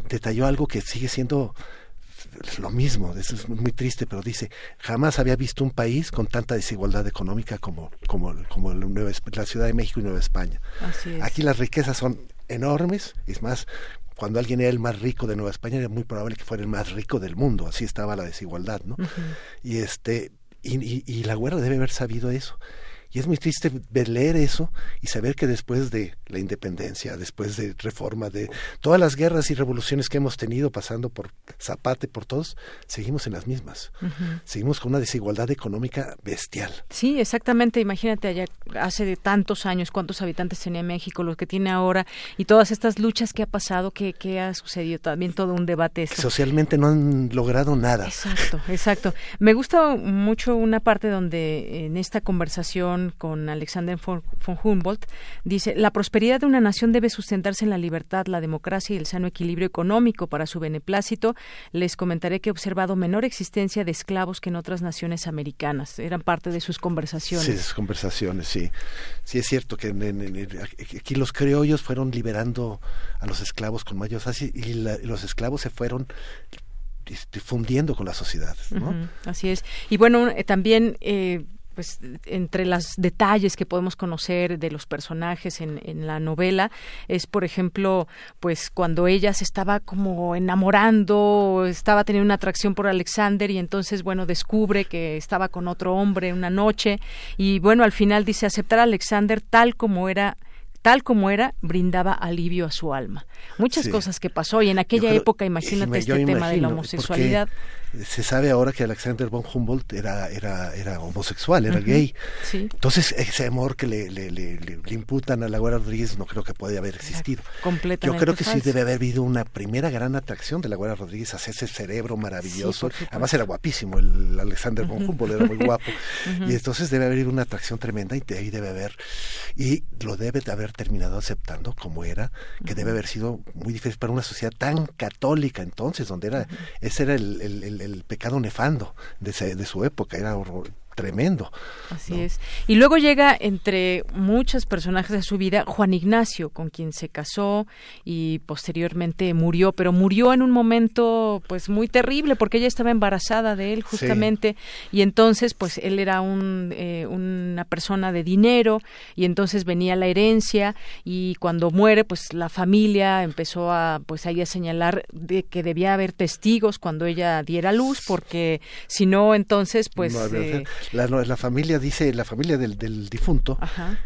detalló algo que sigue siendo lo mismo, eso es muy triste, pero dice, jamás había visto un país con tanta desigualdad económica como, como, como la Ciudad de México y Nueva España. Aquí las riquezas son enormes, es más, cuando alguien era el más rico de Nueva España era muy probable que fuera el más rico del mundo, así estaba la desigualdad, ¿no? Y este, y, y, y la guerra debe haber sabido eso. Y es muy triste ver, leer eso y saber que después de la independencia, después de reforma, de todas las guerras y revoluciones que hemos tenido pasando por Zapata y por todos, seguimos en las mismas. Seguimos con una desigualdad económica bestial.
Sí, exactamente. Imagínate allá hace de tantos años cuántos habitantes tenía México, los que tiene ahora y todas estas luchas que ha pasado, que, que ha sucedido también todo un debate.
Socialmente no han logrado nada.
Exacto, exacto. Me gusta mucho una parte donde en esta conversación con Alexander von, Humboldt, dice, la prosperidad de una nación debe sustentarse en la libertad, la democracia y el sano equilibrio económico para su beneplácito. Les comentaré que he observado menor existencia de esclavos que en otras naciones americanas. Eran parte de sus conversaciones.
Sí, sus conversaciones, sí. Sí, es cierto que aquí los criollos fueron liberando a los esclavos con mayor fácil y los esclavos se fueron difundiendo con la sociedad.
así es. Y bueno, eh, también eh, pues entre los detalles que podemos conocer de los personajes en, en, la novela es por ejemplo pues cuando ella se estaba como enamorando estaba teniendo una atracción por Alexander y entonces bueno descubre que estaba con otro hombre una noche y bueno al final dice aceptar a Alexander tal como era tal como era, brindaba alivio a su alma. Muchas cosas que pasó y en aquella época, imagínate este tema de la homosexualidad
se sabe ahora que Alexander von Humboldt era, era, era homosexual, era gay. Entonces, ese amor que le, le, le, le, imputan a la Guerra Rodríguez no creo que pueda haber existido. Yo creo que sí debe haber habido una primera gran atracción de la Guerra Rodríguez hacia ese cerebro maravilloso. Además era guapísimo, el Alexander von Humboldt era muy guapo. Y entonces debe haber una atracción tremenda y de ahí debe haber, y lo debe de haber terminado aceptando como era, que debe haber sido muy difícil para una sociedad tan católica entonces, donde era, ese era el, el el pecado nefando de, de su época, era horror, tremendo.
Así es. Y luego llega entre muchos personajes de su vida Juan Ignacio, con quien se casó y posteriormente murió, pero murió en un momento pues muy terrible porque ella estaba embarazada de él justamente y entonces pues él era un, eh, una persona de dinero y entonces venía la herencia y cuando muere pues la familia empezó a pues ahí a señalar de que debía haber testigos cuando ella diera luz porque si no entonces pues
la, la familia dice, la familia del, del difunto,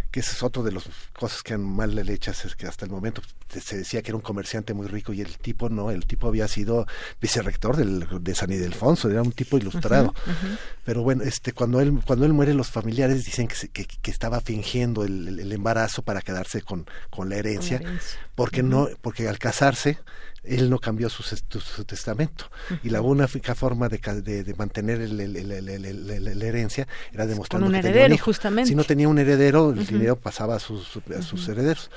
que ese es otro de las cosas que han mal hechas, es que hasta el momento se decía que era un comerciante muy rico y el tipo no, el tipo había sido vicerrector del, de San Ildefonso, era un tipo ilustrado. Pero bueno, este cuando él cuando él muere los familiares dicen que, que, que estaba fingiendo el, el, embarazo para quedarse con, con la herencia, porque no porque al casarse él no cambió su, su, testamento. Y la única forma de, de, mantener la herencia era demostrando
un
que
heredero,
tenía
justamente.
Si no tenía un heredero, el dinero pasaba a sus, a sus herederos,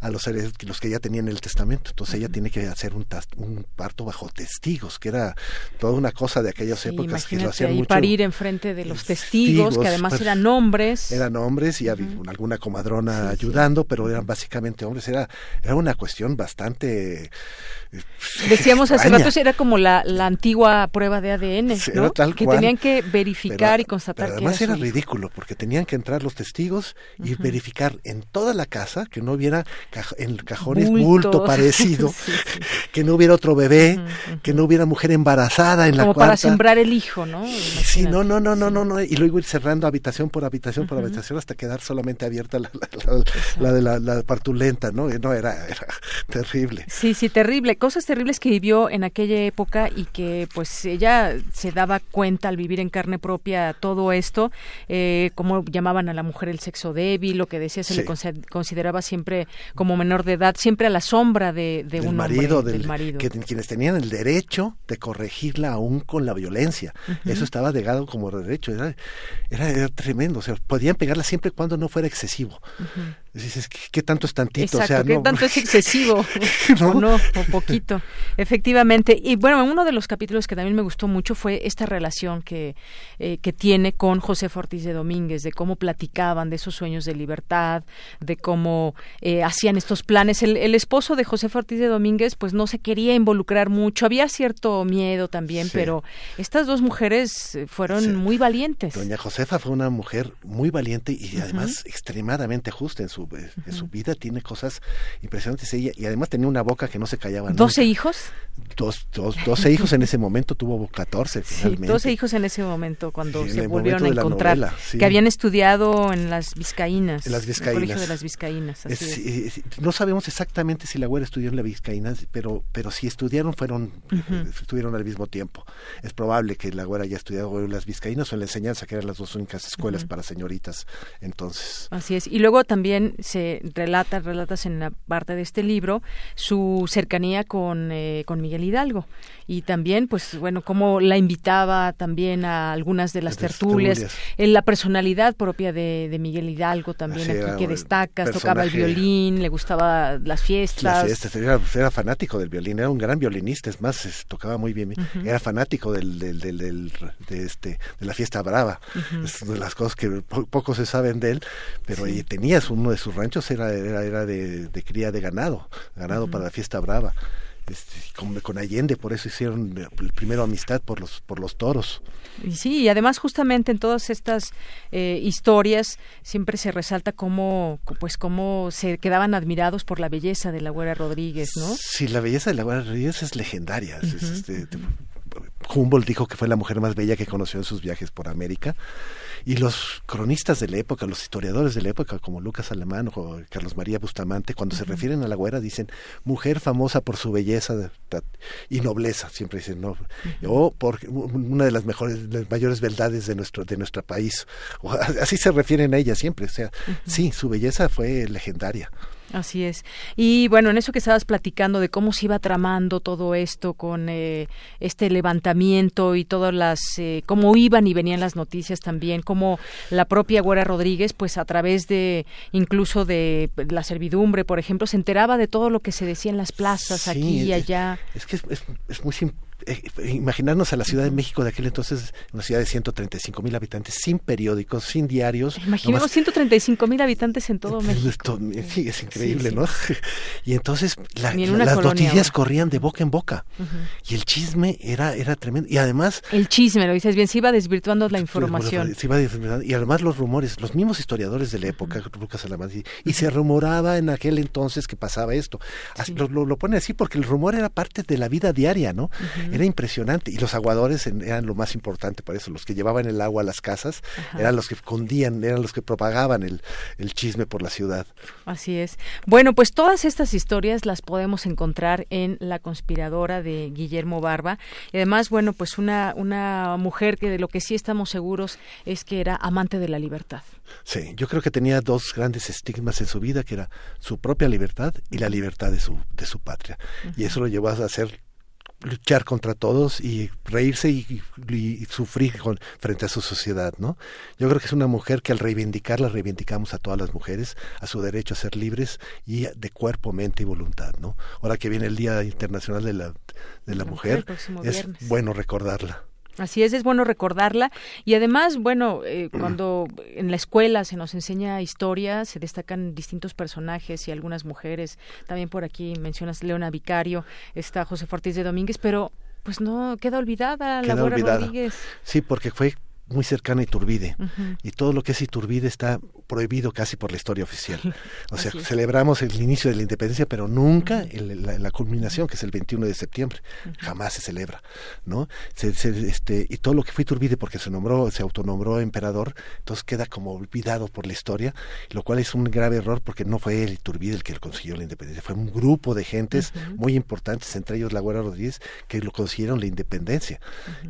a los herederos, los que ya tenían el testamento. Entonces ella tiene que hacer un, un, parto bajo testigos, que era toda una cosa de aquellas épocas que lo hacían mucho.
parir enfrente de los testigos, que además pues, eran hombres.
Eran hombres y había alguna comadrona ayudando, pero eran básicamente hombres. Era, era una cuestión bastante
Decíamos hace rato, era como la, la, antigua prueba de ADN, ¿no? que tenían que verificar y constatar
además era, ridículo, porque tenían que entrar los testigos y verificar en toda la casa que no hubiera en cajones bulto parecido, que no hubiera otro bebé, que no hubiera mujer embarazada en la
Como para sembrar el hijo, ¿no?
Sí, no, no, no, no, no, no, y luego ir cerrando habitación por habitación por habitación hasta quedar solamente abierta la, la, de la, partulenta, ¿no? No, era, era terrible.
Sí, sí, terrible cosas terribles que vivió en aquella época y que pues ella se daba cuenta al vivir en carne propia todo esto, eh, como llamaban a la mujer el sexo débil, lo que decía se le consideraba siempre como menor de edad, siempre a la sombra de, un
marido,
del,
marido. Que, quienes tenían el derecho de corregirla aún con la violencia. Eso estaba negado como derecho, era, era, tremendo, o sea, podían pegarla siempre cuando no fuera excesivo. Dices, ¿qué, tanto es tantito?
o sea,
¿qué
tanto es excesivo? ¿No? O no, o poquito. Efectivamente. Y bueno, uno de los capítulos que también me gustó mucho fue esta relación que, eh, que tiene con José Ortiz de Domínguez, de cómo platicaban de esos sueños de libertad, de cómo eh, hacían estos planes. El, el, esposo de José Ortiz de Domínguez, pues no se quería involucrar mucho. Había cierto miedo también, pero estas dos mujeres eh, fueron muy valientes.
Doña Josefa fue una mujer muy valiente y además extremadamente justa en su su, su vida tiene cosas impresionantes ella y además tenía una boca que no se callaba
¿12 hijos?
Dos, dos, 12 hijos en ese momento, tuvo 14 finalmente.
Sí, 12 hijos en ese momento cuando se volvieron a encontrar, que habían estudiado en las Vizcaínas.
En las Vizcaínas.
El colegio de las Vizcaínas.
no sabemos exactamente si la abuela estudió en las Vizcaínas, pero, pero si estudiaron fueron, estuvieron al mismo tiempo. Es probable que la abuela haya estudiado en las Vizcaínas o en la enseñanza, que eran las dos únicas escuelas para señoritas entonces.
Así es. Y luego también se relata, relatas en la parte de este libro, su cercanía con, eh, con Miguel Hidalgo. Y también pues bueno cómo la invitaba también a algunas de las, tertulias, en la personalidad propia de, Miguel Hidalgo también aquí que destacas tocaba el violín le gustaba las fiestas.
Era, fanático del violín era un gran violinista es más tocaba muy bien era fanático del, del, del, de este de la fiesta brava. Es de las cosas que poco se saben de él pero sí. tenías uno de sus ranchos era era, era de, cría de ganado ganado para la fiesta brava este, con, Allende, por eso hicieron el primero amistad por los por los toros.
Y sí, y además justamente en todas estas eh, historias siempre se resalta cómo pues cómo se quedaban admirados por la belleza de la Güera Rodríguez, ¿no?
Sí, la belleza de la Güera Rodríguez es legendaria. este, Humboldt dijo que fue la mujer más bella que conoció en sus viajes por América. Y los cronistas de la época, los historiadores de la época, como Lucas Alemán o Carlos María Bustamante, cuando se refieren a la güera, dicen mujer famosa por su belleza y nobleza, siempre dicen, no, o por una de las mejores, las mayores beldades de nuestro, de nuestro país. así se refieren a ella siempre, o sea, sí, su belleza fue legendaria.
Así es. Y bueno, en eso que estabas platicando de cómo se iba tramando todo esto con eh, este levantamiento y todas las, eh, cómo iban y venían las noticias también, como la propia Güera Rodríguez, pues a través de incluso de la servidumbre, por ejemplo, se enteraba de todo lo que se decía en las plazas, aquí y allá.
Es, que es, es muy simple imaginarnos a la Ciudad de México de aquel entonces, una ciudad de 135 mil habitantes, sin periódicos, sin diarios.
Imaginemos 135 mil habitantes en todo México.
sí, es increíble, ¿no? Y entonces las noticias corrían de boca en boca. Y el chisme era, era tremendo. Y además...
El chisme, lo dices bien, se iba desvirtuando la información.
y además los rumores, los mismos historiadores de la época, Lucas Alamán, y, se rumoraba en aquel entonces que pasaba esto. lo, lo, pone así porque el rumor era parte de la vida diaria, ¿no? Era impresionante. Y los aguadores eran lo más importante para eso, los que llevaban el agua a las casas, eran los que escondían, eran los que propagaban el, el chisme por la ciudad.
Así es. Bueno, pues todas estas historias las podemos encontrar en La conspiradora de Guillermo Barba. Y además, bueno, pues una, una mujer que de lo que sí estamos seguros es que era amante de la libertad.
Sí, yo creo que tenía dos grandes estigmas en su vida, que era su propia libertad y la libertad de su, de su patria. Y eso lo llevó a hacer luchar contra todos y reírse y, sufrir con, frente a su sociedad, ¿no? Yo creo que es una mujer que al reivindicarla reivindicamos a todas las mujeres, a su derecho a ser libres y de cuerpo, mente y voluntad, ¿no? Ahora que viene el Día Internacional de la, de la Mujer, es bueno recordarla.
Así es, es bueno recordarla y además, bueno, eh, cuando en la escuela se nos enseña historia, se destacan distintos personajes y algunas mujeres. También por aquí mencionas Leona Vicario, está José Ortiz de Domínguez, pero pues no queda olvidada la Laura Rodríguez.
Sí, porque fue muy cercana a Iturbide y todo lo que es Iturbide está prohibido casi por la historia oficial. O sea, celebramos el inicio de la independencia, pero nunca la, culminación, que es el 21 de septiembre. Jamás se celebra, ¿no? este, y todo lo que fue Iturbide, porque se nombró, se autonombró emperador, entonces queda como olvidado por la historia, lo cual es un grave error porque no fue el Iturbide el que consiguió la independencia, fue un grupo de gentes muy importantes, entre ellos la Guerra Rodríguez, que lo consiguieron la independencia.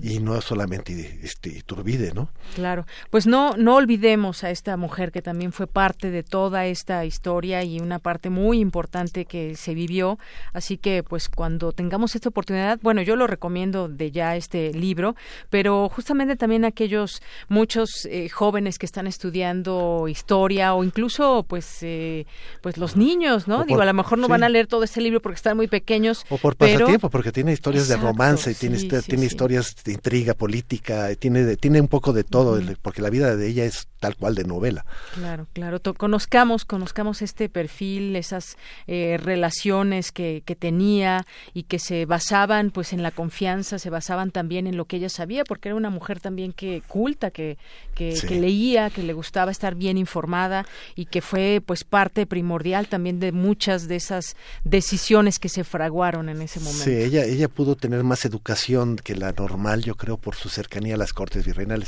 Y no solamente este, Iturbide, ¿no?
Claro. Pues no, no olvidemos a esta mujer que también fue parte de toda esta historia y una parte muy importante que se vivió. Así que, pues, cuando tengamos esta oportunidad, bueno, yo lo recomiendo de ya este libro, pero justamente también aquellos muchos eh, jóvenes que están estudiando historia o incluso, pues, eh, pues los niños, ¿no? Digo, a lo mejor no van a leer todo este libro porque están muy pequeños.
O por pasatiempo, porque tiene historias de romance, tiene, tiene historias de intriga política, tiene, tiene un poco de todo, porque la vida de ella es tal cual de novela.
Claro, claro. Conozcamos, conozcamos este perfil, esas eh, relaciones que, que, tenía y que se basaban, pues, en la confianza, se basaban también en lo que ella sabía, porque era una mujer también que culta, que, que, leía, que le gustaba estar bien informada y que fue, pues, parte primordial también de muchas de esas decisiones que se fraguaron en ese momento.
Sí, ella, ella pudo tener más educación que la normal, yo creo, por su cercanía a las cortes virreinales,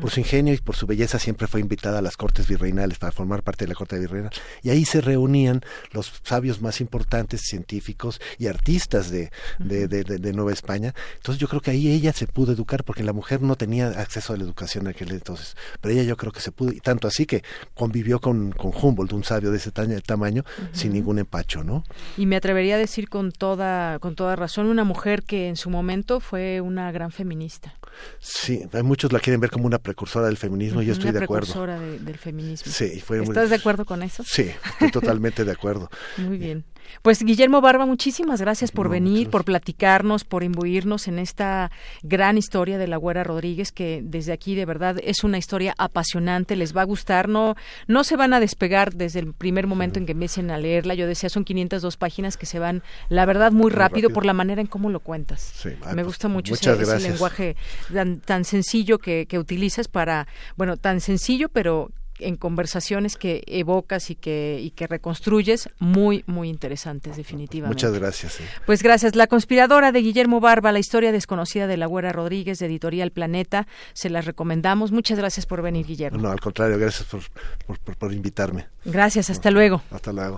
por su ingenio y por su belleza siempre fue invitada a las cortes virreinales para formar parte de la corte virreinal y ahí se reunían los sabios más importantes, científicos y artistas de, de, Nueva España. Entonces yo creo que ahí ella se pudo educar porque la mujer no tenía acceso a la educación en aquel entonces, pero ella yo creo que se pudo, y tanto así que convivió con, con Humboldt, un sabio de ese tamaño, sin ningún empacho, ¿no?
Y me atrevería a decir con toda, con toda razón, una mujer que en su momento fue una gran feminista.
Sí, hay muchos la quieren ver como una precursora del feminismo, y yo estoy de acuerdo.
Precursora del feminismo.
Sí, fue
¿Estás de acuerdo con eso?
Sí, estoy totalmente de acuerdo.
Muy bien. Pues Guillermo Barba, muchísimas gracias por venir, por platicarnos, por imbuirnos en esta gran historia de la Güera Rodríguez, que desde aquí de verdad es una historia apasionante, les va a gustar, no, no se van a despegar desde el primer momento en que empiecen a leerla. Yo decía, son 502 páginas que se van, la verdad, muy, rápido, por la manera en cómo lo cuentas. Me pues, gusta mucho ese, lenguaje tan, tan sencillo que, que utilizas para, bueno, tan sencillo, pero en conversaciones que evocas y que, y que reconstruyes muy, muy interesantes, definitivamente.
Muchas gracias.
Pues gracias. La conspiradora de Guillermo Barba, la historia desconocida de la Güera Rodríguez, de Editorial Planeta, se las recomendamos. Muchas gracias por venir, Guillermo.
No, al contrario, gracias por, por, por invitarme.
Gracias, hasta luego.
Hasta luego.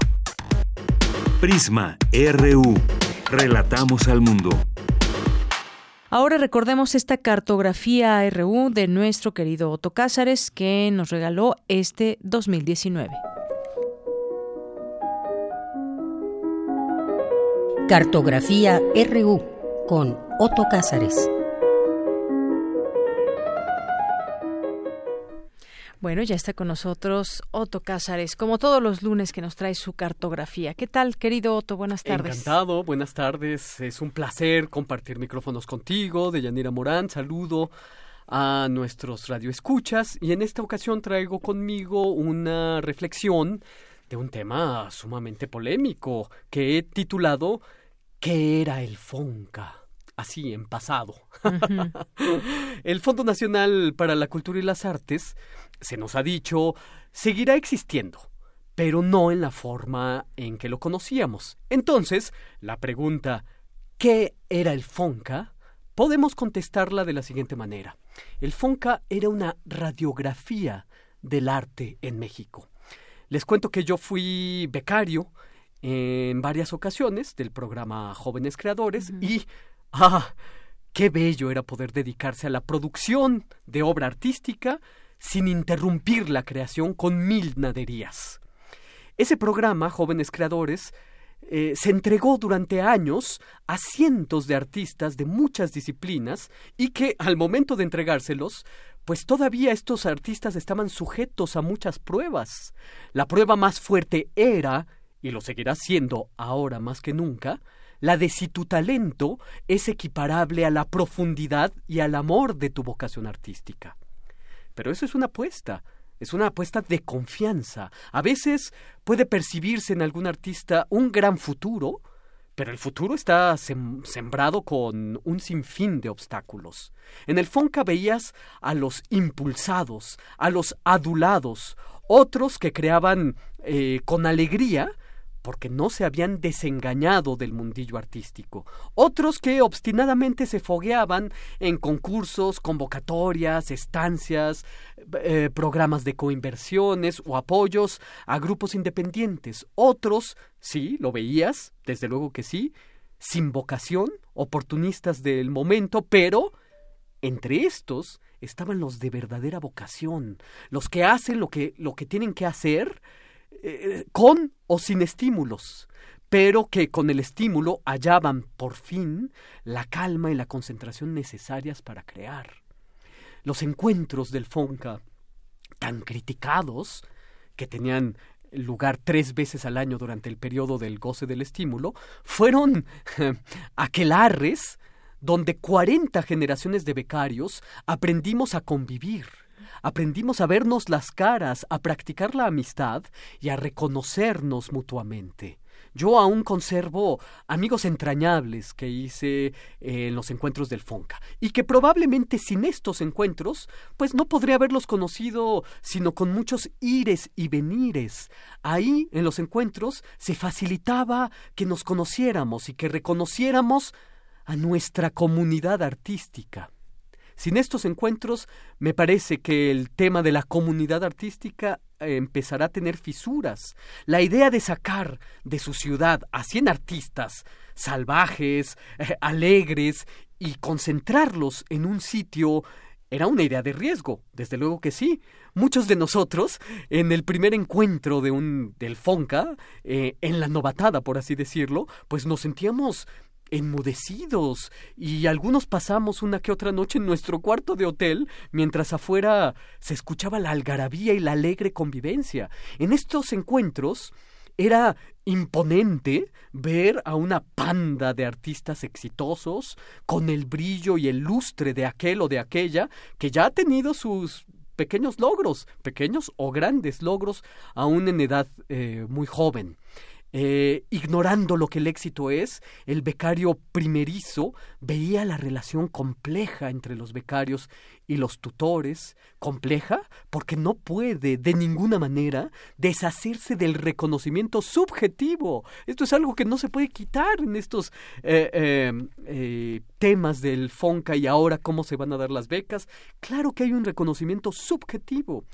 Prisma RU. Relatamos al mundo.
Ahora recordemos esta cartografía RU de nuestro querido Otto Cázares que nos regaló este 2019.
Cartografía RU con Otto Cázares.
Bueno, ya está con nosotros Otto Cázares, como todos los lunes que nos trae su cartografía. ¿Qué tal, querido Otto? Buenas tardes.
Encantado, buenas tardes. Es un placer compartir micrófonos contigo, de Yanira Morán. Saludo a nuestros radioescuchas y en esta ocasión traigo conmigo una reflexión de un tema sumamente polémico que he titulado ¿Qué era el FONCA? Así en pasado. el Fondo Nacional para la Cultura y las Artes se nos ha dicho, seguirá existiendo, pero no en la forma en que lo conocíamos. Entonces, la pregunta ¿qué era el FONCA? podemos contestarla de la siguiente manera. El FONCA era una radiografía del arte en México. Les cuento que yo fui becario en varias ocasiones del programa Jóvenes Creadores y ¡ah! ¡Qué bello era poder dedicarse a la producción de obra artística sin interrumpir la creación con mil naderías. Ese programa, Jóvenes Creadores, eh, se entregó durante años a cientos de artistas de muchas disciplinas y que al momento de entregárselos, pues todavía estos artistas estaban sujetos a muchas pruebas. La prueba más fuerte era, y lo seguirá siendo ahora más que nunca, la de si tu talento es equiparable a la profundidad y al amor de tu vocación artística. Pero eso es una apuesta, es una apuesta de confianza. A veces puede percibirse en algún artista un gran futuro, pero el futuro está sembrado con un sinfín de obstáculos. En el Fonca veías a los impulsados, a los adulados, otros que creaban eh, con alegría porque no se habían desengañado del mundillo artístico. Otros que obstinadamente se fogueaban en concursos, convocatorias, estancias, eh, programas de coinversiones o apoyos a grupos independientes. Otros, sí, lo veías, desde luego que sí, sin vocación, oportunistas del momento, pero entre estos estaban los de verdadera vocación, los que hacen lo que, lo que tienen que hacer, eh, con o sin estímulos, pero que con el estímulo hallaban por fin la calma y la concentración necesarias para crear. Los encuentros del Fonca, tan criticados, que tenían lugar tres veces al año durante el periodo del goce del estímulo, fueron aquelarres donde cuarenta generaciones de becarios aprendimos a convivir, aprendimos a vernos las caras, a practicar la amistad y a reconocernos mutuamente. Yo aún conservo amigos entrañables que hice en los encuentros del Fonca y que probablemente sin estos encuentros pues no podría haberlos conocido sino con muchos ires y venires. Ahí en los encuentros se facilitaba que nos conociéramos y que reconociéramos a nuestra comunidad artística. Sin estos encuentros, me parece que el tema de la comunidad artística eh, empezará a tener fisuras. La idea de sacar de su ciudad a cien artistas salvajes, eh, alegres, y concentrarlos en un sitio era una idea de riesgo, desde luego que sí. Muchos de nosotros, en el primer encuentro de un del Fonca, eh, en la novatada, por así decirlo, pues nos sentíamos enmudecidos y algunos pasamos una que otra noche en nuestro cuarto de hotel mientras afuera se escuchaba la algarabía y la alegre convivencia. En estos encuentros era imponente ver a una panda de artistas exitosos con el brillo y el lustre de aquel o de aquella que ya ha tenido sus pequeños logros, pequeños o grandes logros, aún en edad eh, muy joven. Eh, ignorando lo que el éxito es, el becario primerizo veía la relación compleja entre los becarios y los tutores, compleja porque no puede de ninguna manera deshacerse del reconocimiento subjetivo. Esto es algo que no se puede quitar en estos eh, em, eh, temas del FONCA y ahora cómo se van a dar las becas. Claro que hay un reconocimiento subjetivo.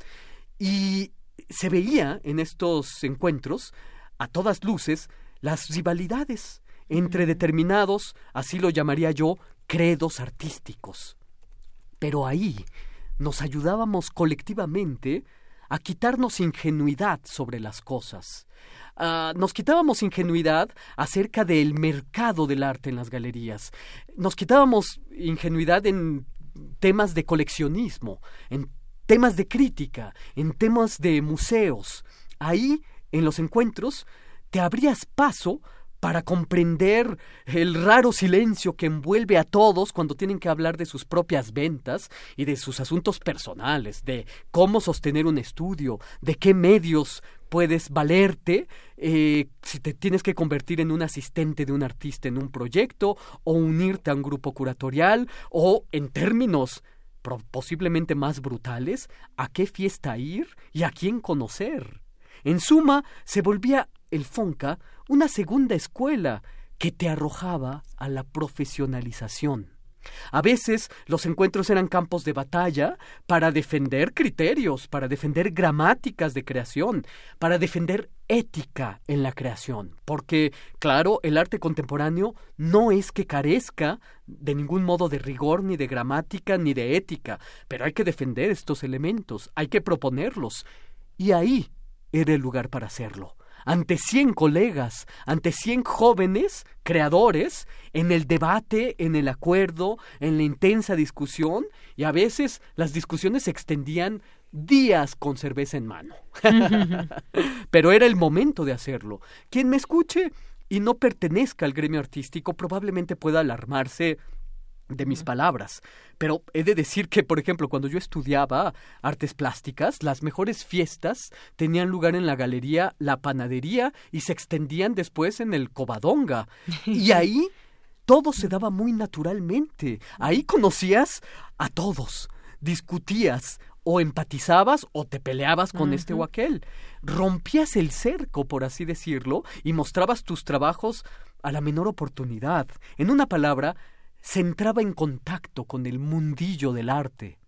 Y se veía en estos encuentros a todas luces las rivalidades entre determinados, así lo llamaría yo, credos artísticos. Pero ahí nos ayudábamos colectivamente a quitarnos ingenuidad sobre las cosas. Ah, nos quitábamos ingenuidad acerca del mercado del arte en las galerías. Nos quitábamos ingenuidad en temas de coleccionismo, en temas de crítica, en temas de museos. Ahí en los encuentros te abrías paso para comprender el raro silencio que envuelve a todos cuando tienen que hablar de sus propias ventas y de sus asuntos personales, de cómo sostener un estudio, de qué medios puedes valerte eh, si te tienes que convertir en un asistente de un artista en un proyecto o unirte a un grupo curatorial o en términos posiblemente más brutales, a qué fiesta ir y a quién conocer. En suma, se volvía el Fonca una segunda escuela que te arrojaba a la profesionalización. A veces los encuentros eran campos de batalla para defender criterios, para defender gramáticas de creación, para defender ética en la creación. Porque, claro, el arte contemporáneo no es que carezca de ningún modo de rigor, ni de gramática, ni de ética, pero hay que defender estos elementos, hay que proponerlos. Y ahí era el lugar para hacerlo. Ante cien colegas, ante cien jóvenes creadores, en el debate, en el acuerdo, en la intensa discusión, y a veces las discusiones se extendían días con cerveza en mano. Pero era el momento de hacerlo. Quien me escuche y no pertenezca al gremio artístico probablemente pueda alarmarse de mis palabras. Pero he de decir que, por ejemplo, cuando yo estudiaba artes plásticas, las mejores fiestas tenían lugar en la galería La Panadería y se extendían después en el Covadonga. Y ahí todo se daba muy naturalmente. Ahí conocías a todos, discutías, o empatizabas o te peleabas con este o aquel. Rompías el cerco, por así decirlo, y mostrabas tus trabajos a la menor oportunidad. En una palabra, se entraba en contacto con el mundillo del arte.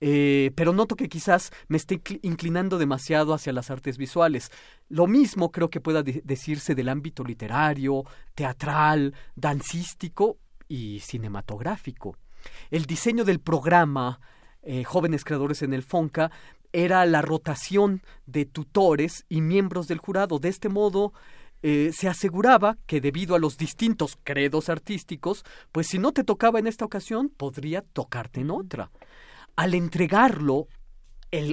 Eh, pero noto que quizás me esté inclinando demasiado hacia las artes visuales. Lo mismo creo que pueda decirse del ámbito literario, teatral, dancístico y cinematográfico. El diseño del programa eh, Jóvenes Creadores en el FONCA era la rotación de tutores y miembros del jurado. De este modo, eh, se aseguraba que debido a los distintos credos artísticos, pues si no te tocaba en esta ocasión, podría tocarte en otra. Al entregarlo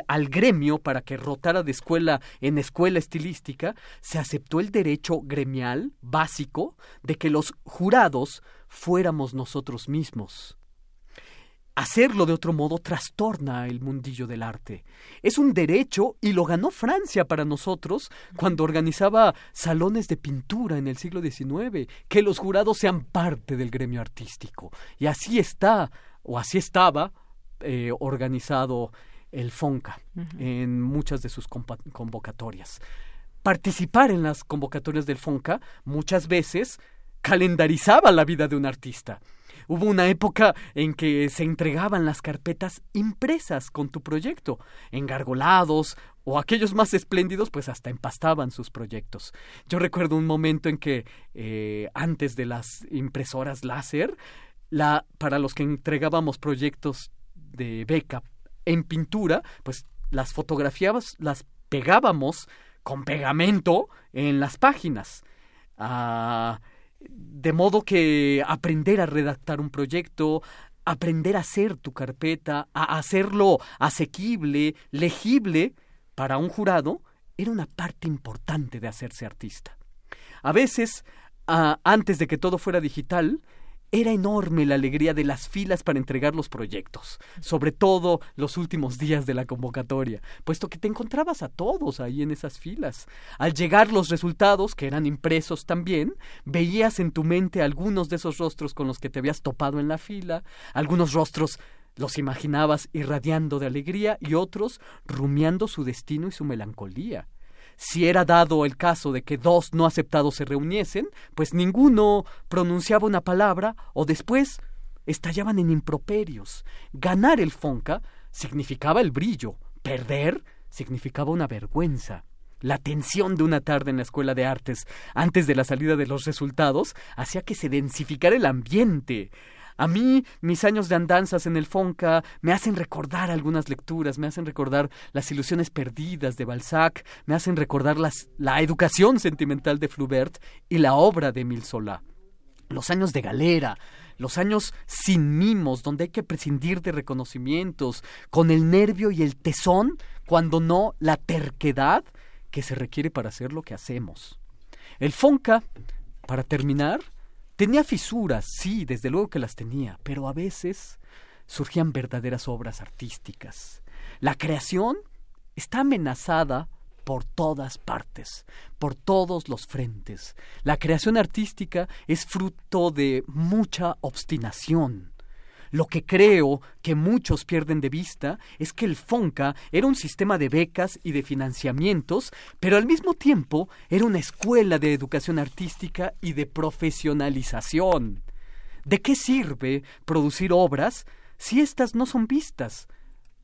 al gremio para que rotara de escuela en escuela estilística, se aceptó el derecho gremial básico de que los jurados fuéramos nosotros mismos. Hacerlo de otro modo trastorna el mundillo del arte. Es un derecho y lo ganó Francia para nosotros cuando organizaba salones de pintura en el siglo XIX, que los jurados sean parte del gremio artístico. Y así está, o así estaba, eh, organizado el FONCA en muchas de sus convocatorias. Participar en las convocatorias del FONCA muchas veces calendarizaba la vida de un artista. Hubo una época en que se entregaban las carpetas impresas con tu proyecto, engargolados, o aquellos más espléndidos, pues hasta empastaban sus proyectos. Yo recuerdo un momento en que, eh, antes de las impresoras láser, la, para los que entregábamos proyectos de beca en pintura, pues las fotografías las pegábamos con pegamento en las páginas. Ah, de modo que aprender a redactar un proyecto, aprender a hacer tu carpeta, a hacerlo asequible, legible para un jurado, era una parte importante de hacerse artista. A veces, antes de que todo fuera digital, Era enorme la alegría de las filas para entregar los proyectos, sobre todo los últimos días de la convocatoria, puesto que te encontrabas a todos ahí en esas filas. Al llegar los resultados, que eran impresos también, veías en tu mente algunos de esos rostros con los que te habías topado en la fila, algunos rostros los imaginabas irradiando de alegría y otros rumiando su destino y su melancolía. Si era dado el caso de que dos no aceptados se reuniesen, pues ninguno pronunciaba una palabra o después estallaban en improperios. Ganar el Fonca significaba el brillo, perder significaba una vergüenza. La tensión de una tarde en la escuela de artes antes de la salida de los resultados hacía que se densificara el ambiente. A mí, mis años de andanzas en el Fonca me hacen recordar algunas lecturas, me hacen recordar las ilusiones perdidas de Balzac, me hacen recordar la educación sentimental de Flaubert y la obra de Emile Zola. Los años de galera, los años sin mimos, donde hay que prescindir de reconocimientos, con el nervio y el tesón, cuando no la terquedad que se requiere para hacer lo que hacemos. El Fonca, para terminar, Tenía fisuras, sí, desde luego que las tenía, pero a veces surgían verdaderas obras artísticas. La creación está amenazada por todas partes, por todos los frentes. La creación artística es fruto de mucha obstinación, lo que creo que muchos pierden de vista es que el FONCA era un sistema de becas y de financiamientos, pero al mismo tiempo era una escuela de educación artística y de profesionalización. ¿De qué sirve producir obras si éstas no son vistas?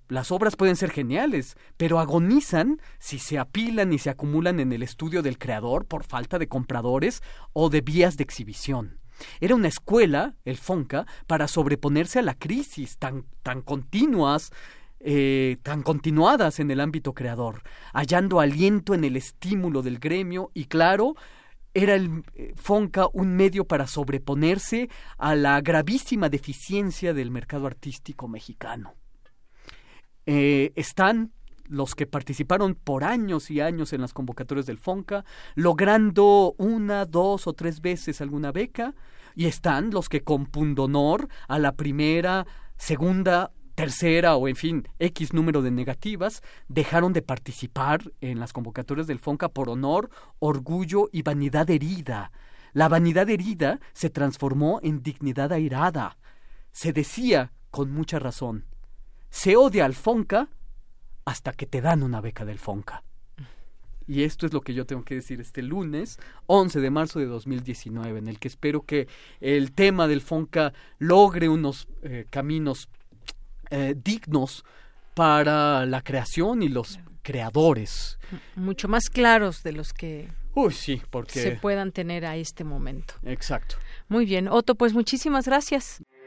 Las obras pueden ser geniales, pero agonizan si se apilan y se acumulan en el estudio del creador por falta de compradores o de vías de exhibición. Era una escuela, el FONCA, para sobreponerse a la crisis tan, tan continuas eh, tan continuadas en el ámbito creador, hallando aliento en el estímulo del gremio y claro, era el eh, FONCA un medio para sobreponerse a la gravísima deficiencia del mercado artístico mexicano. Eh, están los que participaron por años y años en las convocatorias del FONCA, logrando una, dos o tres veces alguna beca, y están los que con pundonor a la primera, segunda, tercera o en fin, X número de negativas, dejaron de participar en las convocatorias del FONCA por honor, orgullo y vanidad herida. La vanidad herida se transformó en dignidad airada. Se decía, con mucha razón, se odia al FONCA hasta que te dan una beca del FONCA. Y esto es lo que yo tengo que decir este lunes, 11 de marzo de 2019, en el que espero que el tema del FONCA logre unos eh, caminos eh, dignos para la creación y los creadores.
Mucho más claros de los que
Uy, sí, porque...
se puedan tener a este momento.
Exacto.
Muy bien, Otto, pues muchísimas gracias.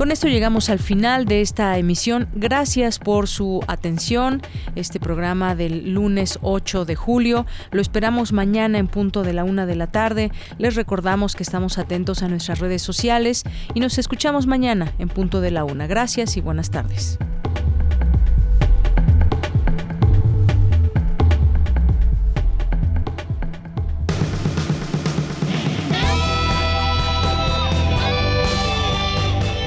Con esto llegamos al final de esta emisión. Gracias por su atención. Este programa del lunes 8 de julio lo esperamos mañana en punto de la una de la tarde. Les recordamos que estamos atentos a nuestras redes sociales y nos escuchamos mañana en punto de la una. Gracias y buenas tardes.